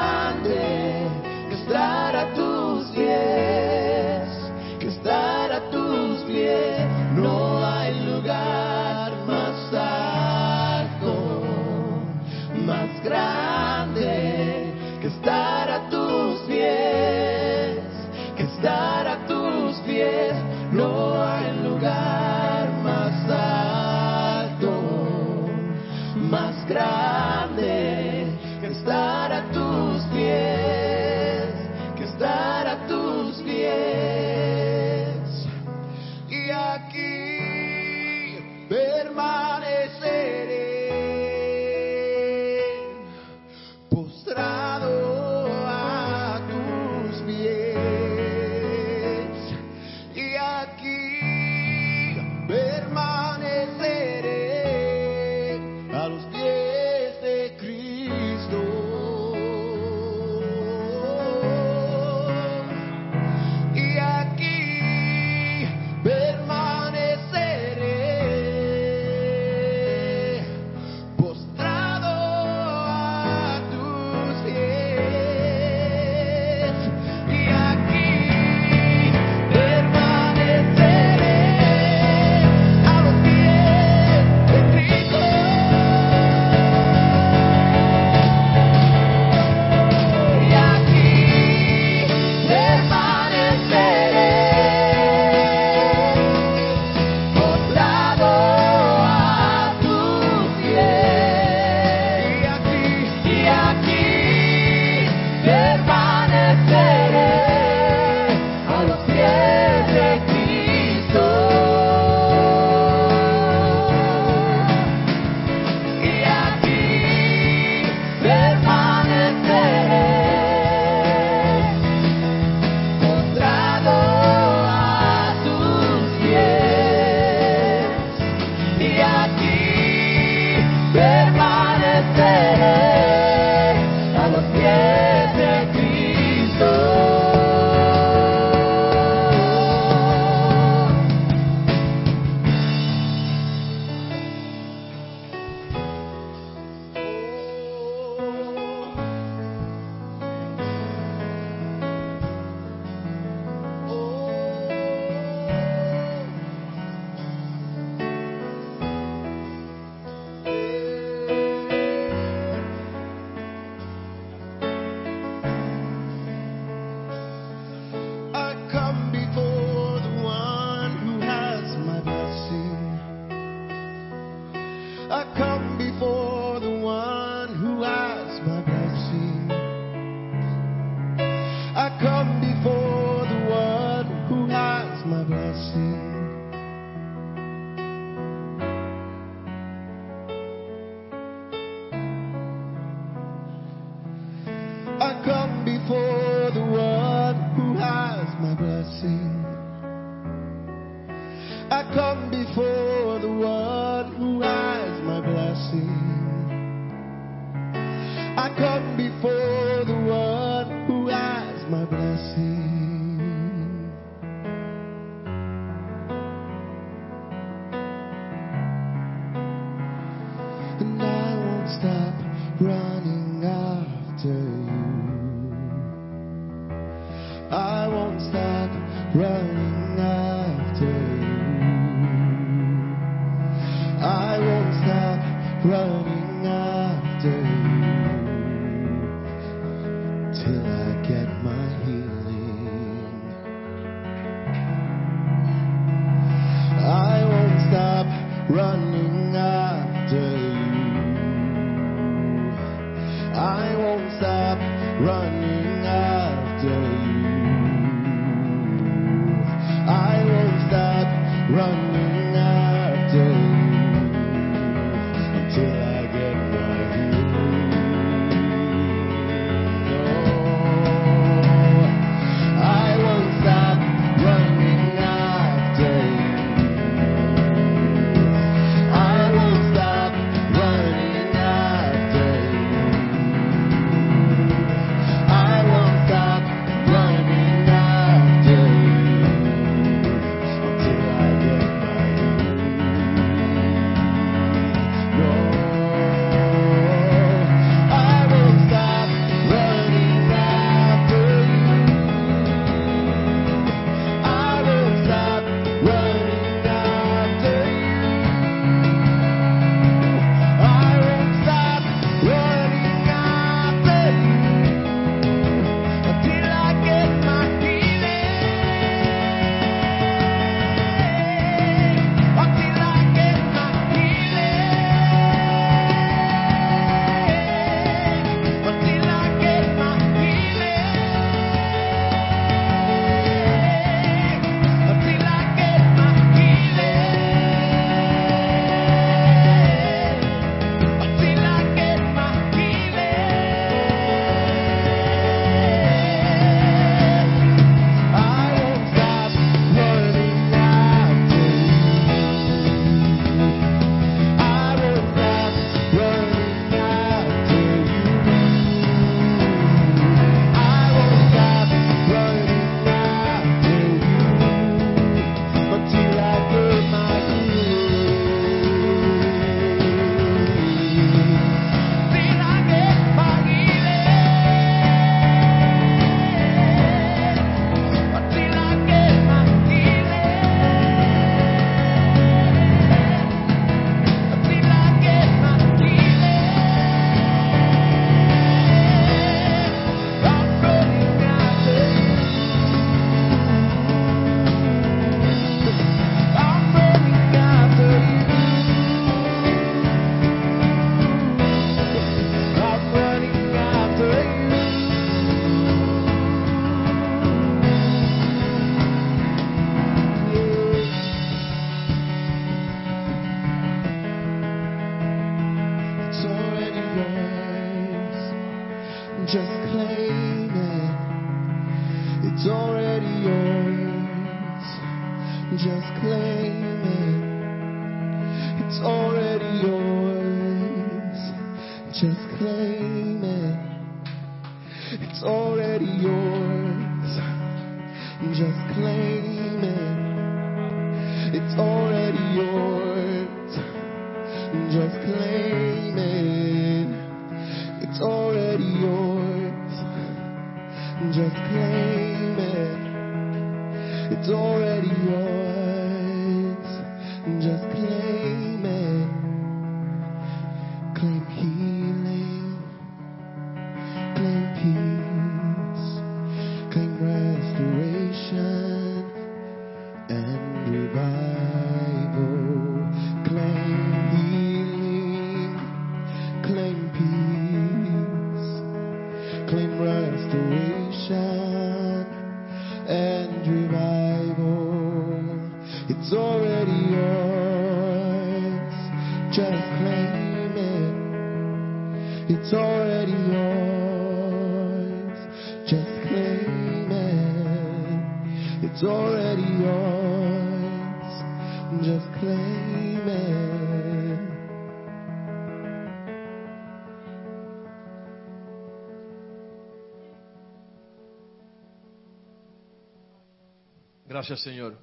B: Gracias, Señor.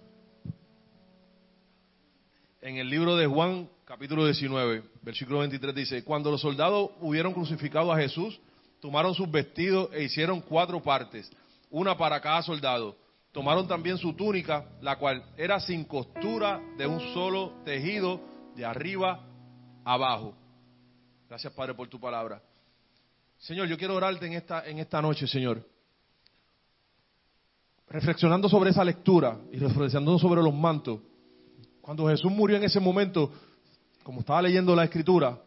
B: En el libro de Juan, capítulo 19, versículo 23 dice, cuando los soldados hubieron crucificado a Jesús, tomaron sus vestidos e hicieron cuatro partes, una para cada soldado. Tomaron también su túnica, la cual era sin costura de un solo tejido de arriba abajo. Gracias, Padre, por tu palabra. Señor, yo quiero orarte en esta, en esta noche, Señor reflexionando sobre esa lectura y reflexionando sobre los mantos, cuando Jesús murió en ese momento, como estaba leyendo la escritura,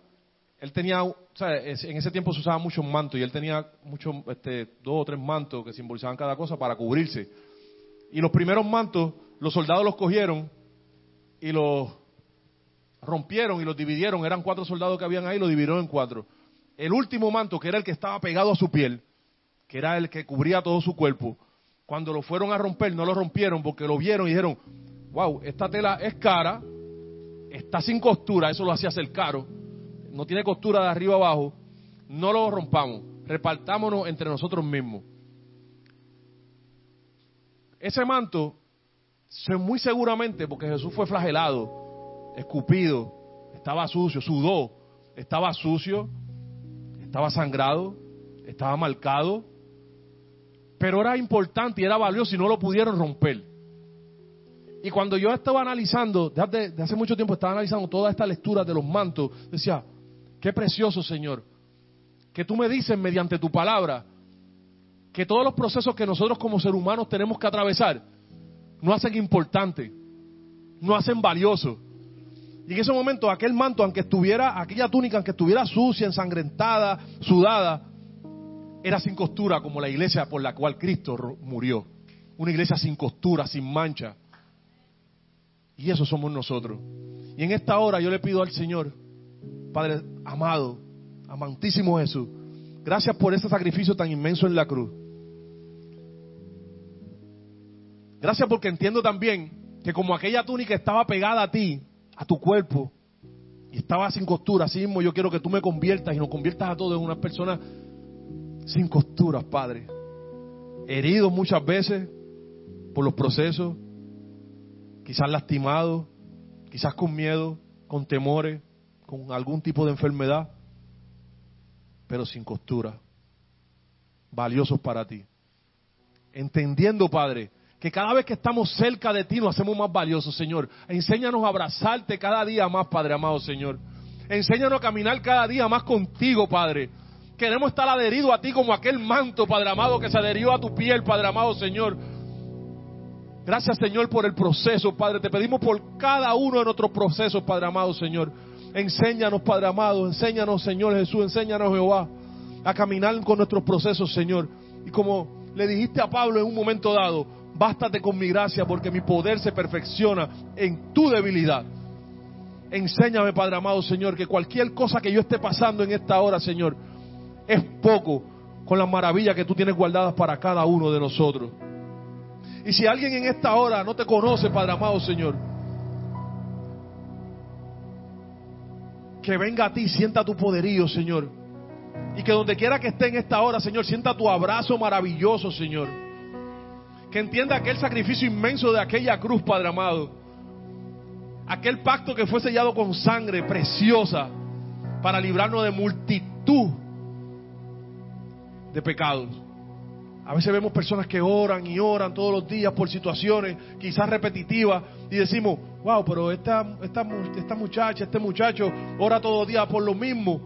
B: él tenía, en ese tiempo se usaban muchos mantos y él tenía muchos, este, dos o tres mantos que simbolizaban cada cosa para cubrirse. Y los primeros mantos, los soldados los cogieron y los rompieron y los dividieron. Eran cuatro soldados que habían ahí, los dividieron en cuatro. El último manto, que era el que estaba pegado a su piel, que era el que cubría todo su cuerpo, cuando lo fueron a romper, no lo rompieron porque lo vieron y dijeron, wow, esta tela es cara, está sin costura, eso lo hacía ser caro, no tiene costura de arriba abajo, no lo rompamos, repartámonos entre nosotros mismos. Ese manto, muy seguramente, porque Jesús fue flagelado, escupido, estaba sucio, sudó, estaba sucio, estaba sangrado, estaba marcado, pero era importante y era valioso y no lo pudieron romper. Y cuando yo estaba analizando, de hace, de hace mucho tiempo estaba analizando toda esta lectura de los mantos, decía, qué precioso Señor, que tú me dices mediante tu palabra que todos los procesos que nosotros como seres humanos tenemos que atravesar no hacen importante, no hacen valioso. Y en ese momento aquel manto, aunque estuviera, aquella túnica, aunque estuviera sucia, ensangrentada, sudada, era sin costura como la iglesia por la cual Cristo murió. Una iglesia sin costura, sin mancha. Y eso somos nosotros. Y en esta hora yo le pido al Señor, Padre amado, amantísimo Jesús, gracias por ese sacrificio tan inmenso en la cruz. Gracias porque entiendo también que como aquella túnica estaba pegada a ti, a tu cuerpo, y estaba sin costura, así mismo yo quiero que tú me conviertas y nos conviertas a todos en unas personas sin costuras, Padre. Heridos muchas veces por los procesos, quizás lastimados, quizás con miedo, con temores, con algún tipo de enfermedad, pero sin costura. Valiosos para ti. Entendiendo, Padre, que cada vez que estamos cerca de ti nos hacemos más valiosos, Señor. Enséñanos a abrazarte cada día más, Padre amado, Señor. Enséñanos a caminar cada día más contigo, Padre. Queremos estar adheridos a ti como aquel manto, Padre amado, que se adherió a tu piel, Padre amado, Señor. Gracias, Señor, por el proceso, Padre. Te pedimos por cada uno de nuestros procesos, Padre amado, Señor. Enséñanos, Padre amado. Enséñanos, Señor Jesús. Enséñanos, Jehová, a caminar con nuestros procesos, Señor. Y como le dijiste a Pablo en un momento dado, bástate con mi gracia porque mi poder se perfecciona en tu debilidad. Enséñame, Padre amado, Señor, que cualquier cosa que yo esté pasando en esta hora, Señor, es poco con las maravillas que tú tienes guardadas para cada uno de nosotros. Y si alguien en esta hora no te conoce, Padre amado Señor, que venga a ti, sienta tu poderío, Señor. Y que donde quiera que esté en esta hora, Señor, sienta tu abrazo maravilloso, Señor. Que entienda aquel sacrificio inmenso de aquella cruz, Padre amado. Aquel pacto que fue sellado con sangre preciosa para librarnos de multitud de pecados. A veces vemos personas que oran y oran todos los días por situaciones quizás repetitivas y decimos, wow, pero esta, esta, esta muchacha, este muchacho ora todos los días por lo mismo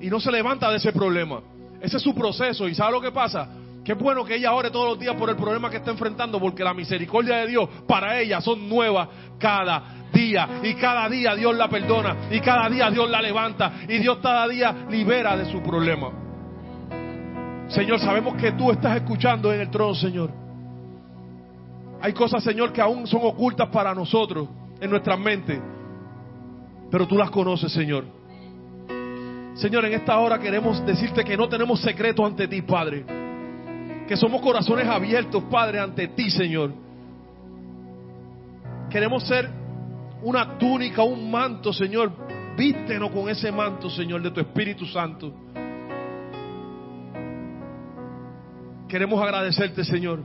B: y no se levanta de ese problema. Ese es su proceso y ¿sabe lo que pasa? Qué bueno que ella ore todos los días por el problema que está enfrentando porque la misericordia de Dios para ella son nuevas cada día y cada día Dios la perdona y cada día Dios la levanta y Dios cada día libera de su problema. Señor, sabemos que tú estás escuchando en el trono, Señor. Hay cosas, Señor, que aún son ocultas para nosotros en nuestra mente, pero tú las conoces, Señor. Señor, en esta hora queremos decirte que no tenemos secretos ante ti, Padre. Que somos corazones abiertos, Padre, ante ti, Señor. Queremos ser una túnica, un manto, Señor. Vístenos con ese manto, Señor, de tu Espíritu Santo. Queremos agradecerte, Señor.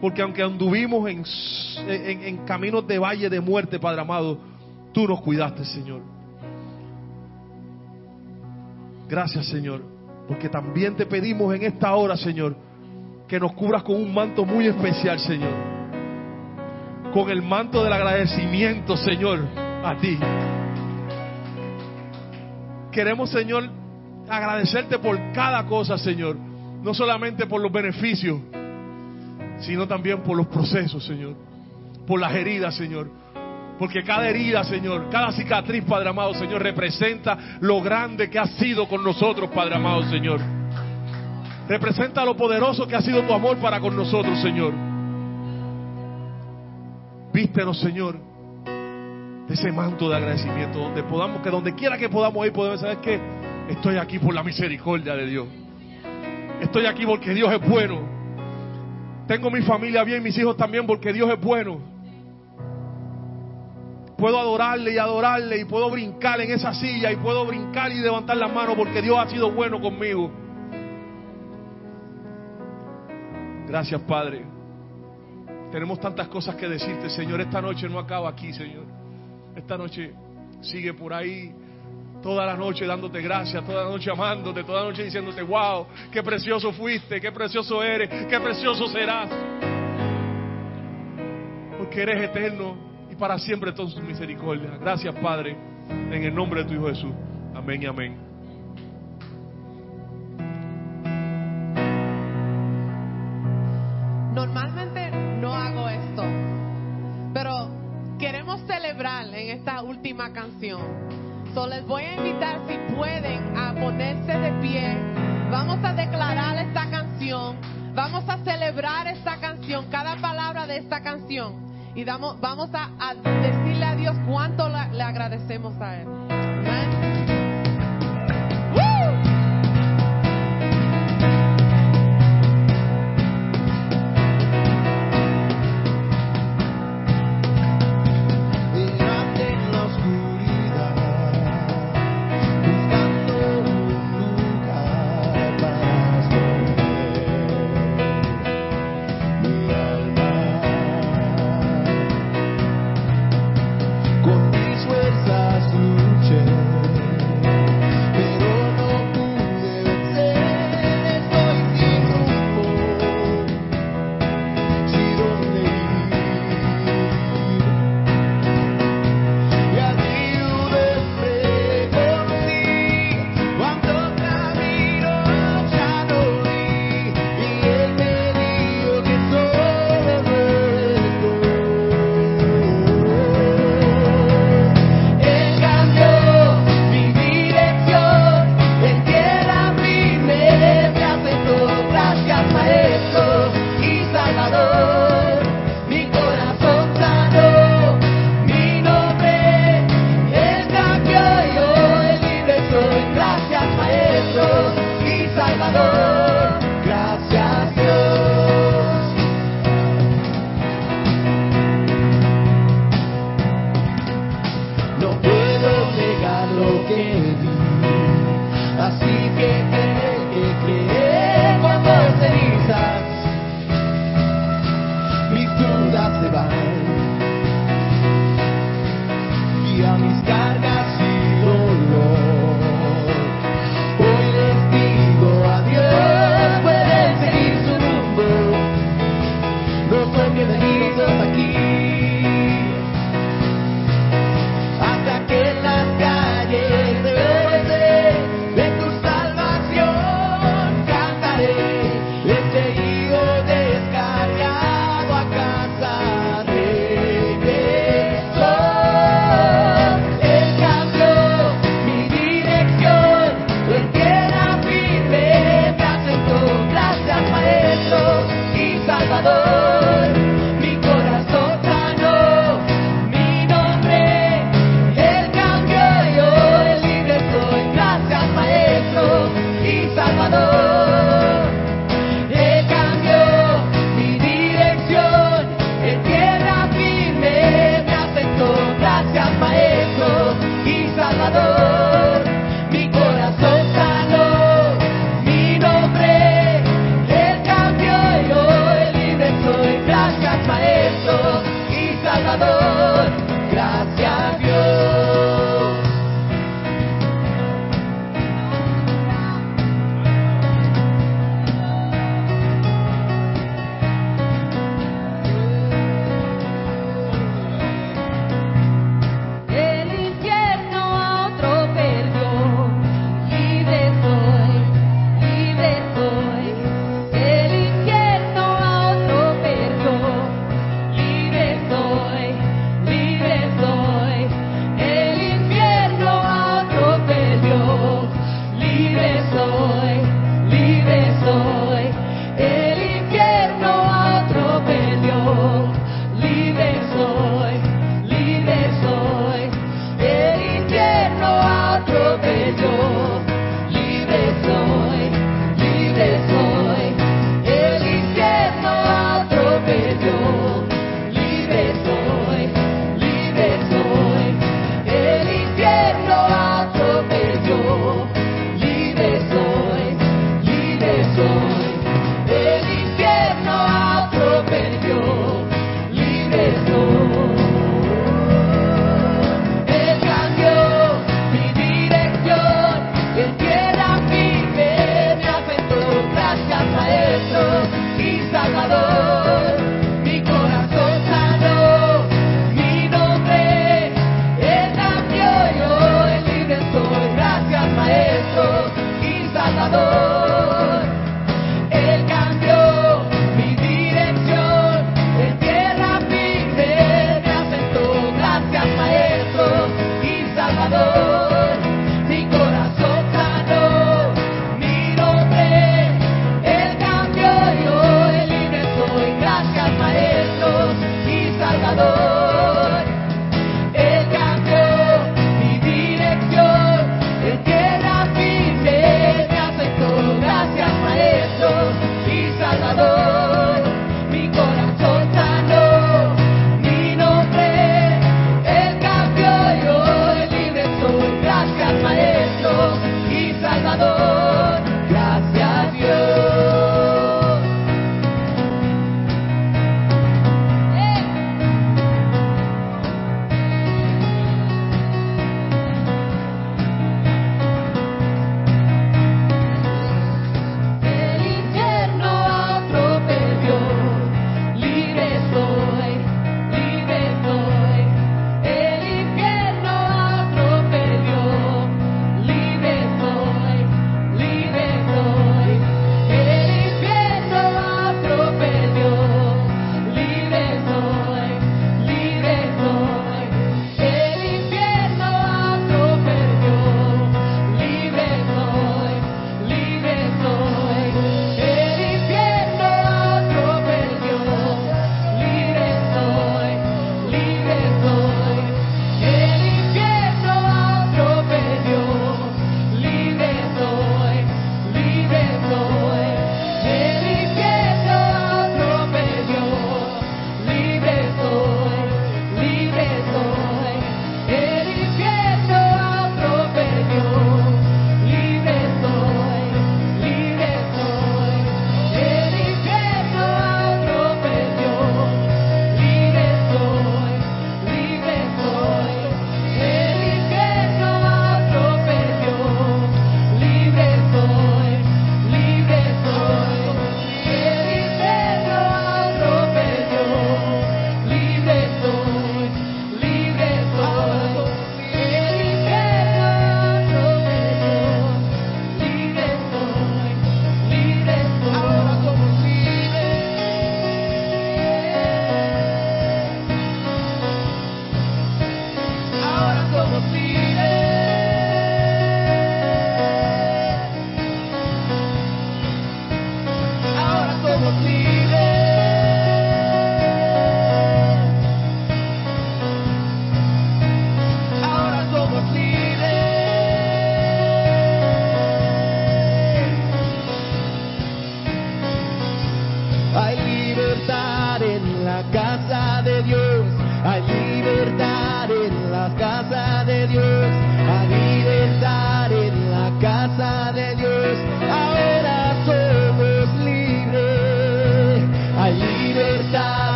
B: Porque aunque anduvimos en, caminos de valle de muerte, Padre amado, tú nos cuidaste, Señor. Gracias, Señor. Porque también te pedimos en esta hora, Señor, que nos cubras con un manto muy especial, Señor. Con el manto del agradecimiento, Señor, a ti. Queremos, Señor, agradecerte por cada cosa, Señor no solamente por los beneficios, sino también por los procesos, Señor. Por las heridas, Señor. Porque cada herida, Señor, cada cicatriz, Padre amado, Señor, representa lo grande que ha sido con nosotros, Padre amado, Señor. Representa lo poderoso que ha sido tu amor para con nosotros, Señor. Vístenos, Señor, de ese manto de agradecimiento, donde podamos, que donde quiera que podamos ir, podemos saber que estoy aquí por la misericordia de Dios. Estoy aquí porque Dios es bueno. Tengo mi familia bien, mis hijos también porque Dios es bueno. Puedo adorarle y adorarle y puedo brincar en esa silla y puedo brincar y levantar las manos porque Dios ha sido bueno conmigo. Gracias, Padre. Tenemos tantas cosas que decirte, Señor. Esta noche no acaba aquí, Señor. Esta noche sigue por ahí toda la noche dándote gracias, toda la noche amándote, toda la noche diciéndote, wow, qué precioso fuiste, qué precioso eres, qué precioso serás. Porque eres eterno y para siempre toda su misericordia. Gracias, Padre, en el nombre de tu Hijo Jesús. Amén y amén.
D: Normalmente no hago esto, pero queremos celebrar en esta última canción les voy a invitar si pueden a ponerse de pie. Vamos a declarar esta canción. Vamos a celebrar esta canción, cada palabra de esta canción. Y damos, vamos a, decirle a Dios cuánto le, agradecemos a Él.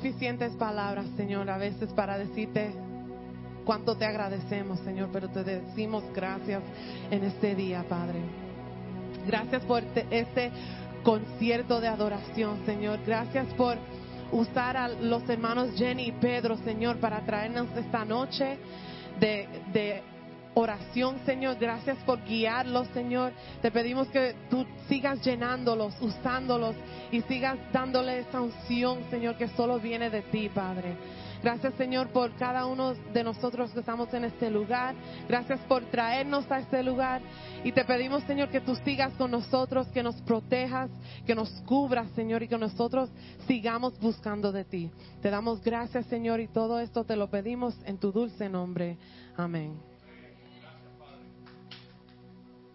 D: Suficientes palabras, Señor, a veces para decirte cuánto te agradecemos, Señor, pero te decimos gracias en este día, Padre. Gracias por te- este concierto de adoración, Señor. Gracias por usar a los hermanos Jenny y Pedro, Señor, para traernos esta noche de, de oración, Señor. Gracias por guiarlos, Señor. Te pedimos que tú sigas llenándolos, usándolos y sigas dándole esa unción, Señor, que solo viene de ti, Padre. Gracias, Señor, por cada uno de nosotros que estamos en este lugar. Gracias por traernos a este lugar. Y te pedimos, Señor, que tú sigas con nosotros, que nos protejas, que nos cubras, Señor, y que nosotros sigamos buscando de ti. Te damos gracias, Señor, y todo esto te lo pedimos en tu dulce nombre. Amén.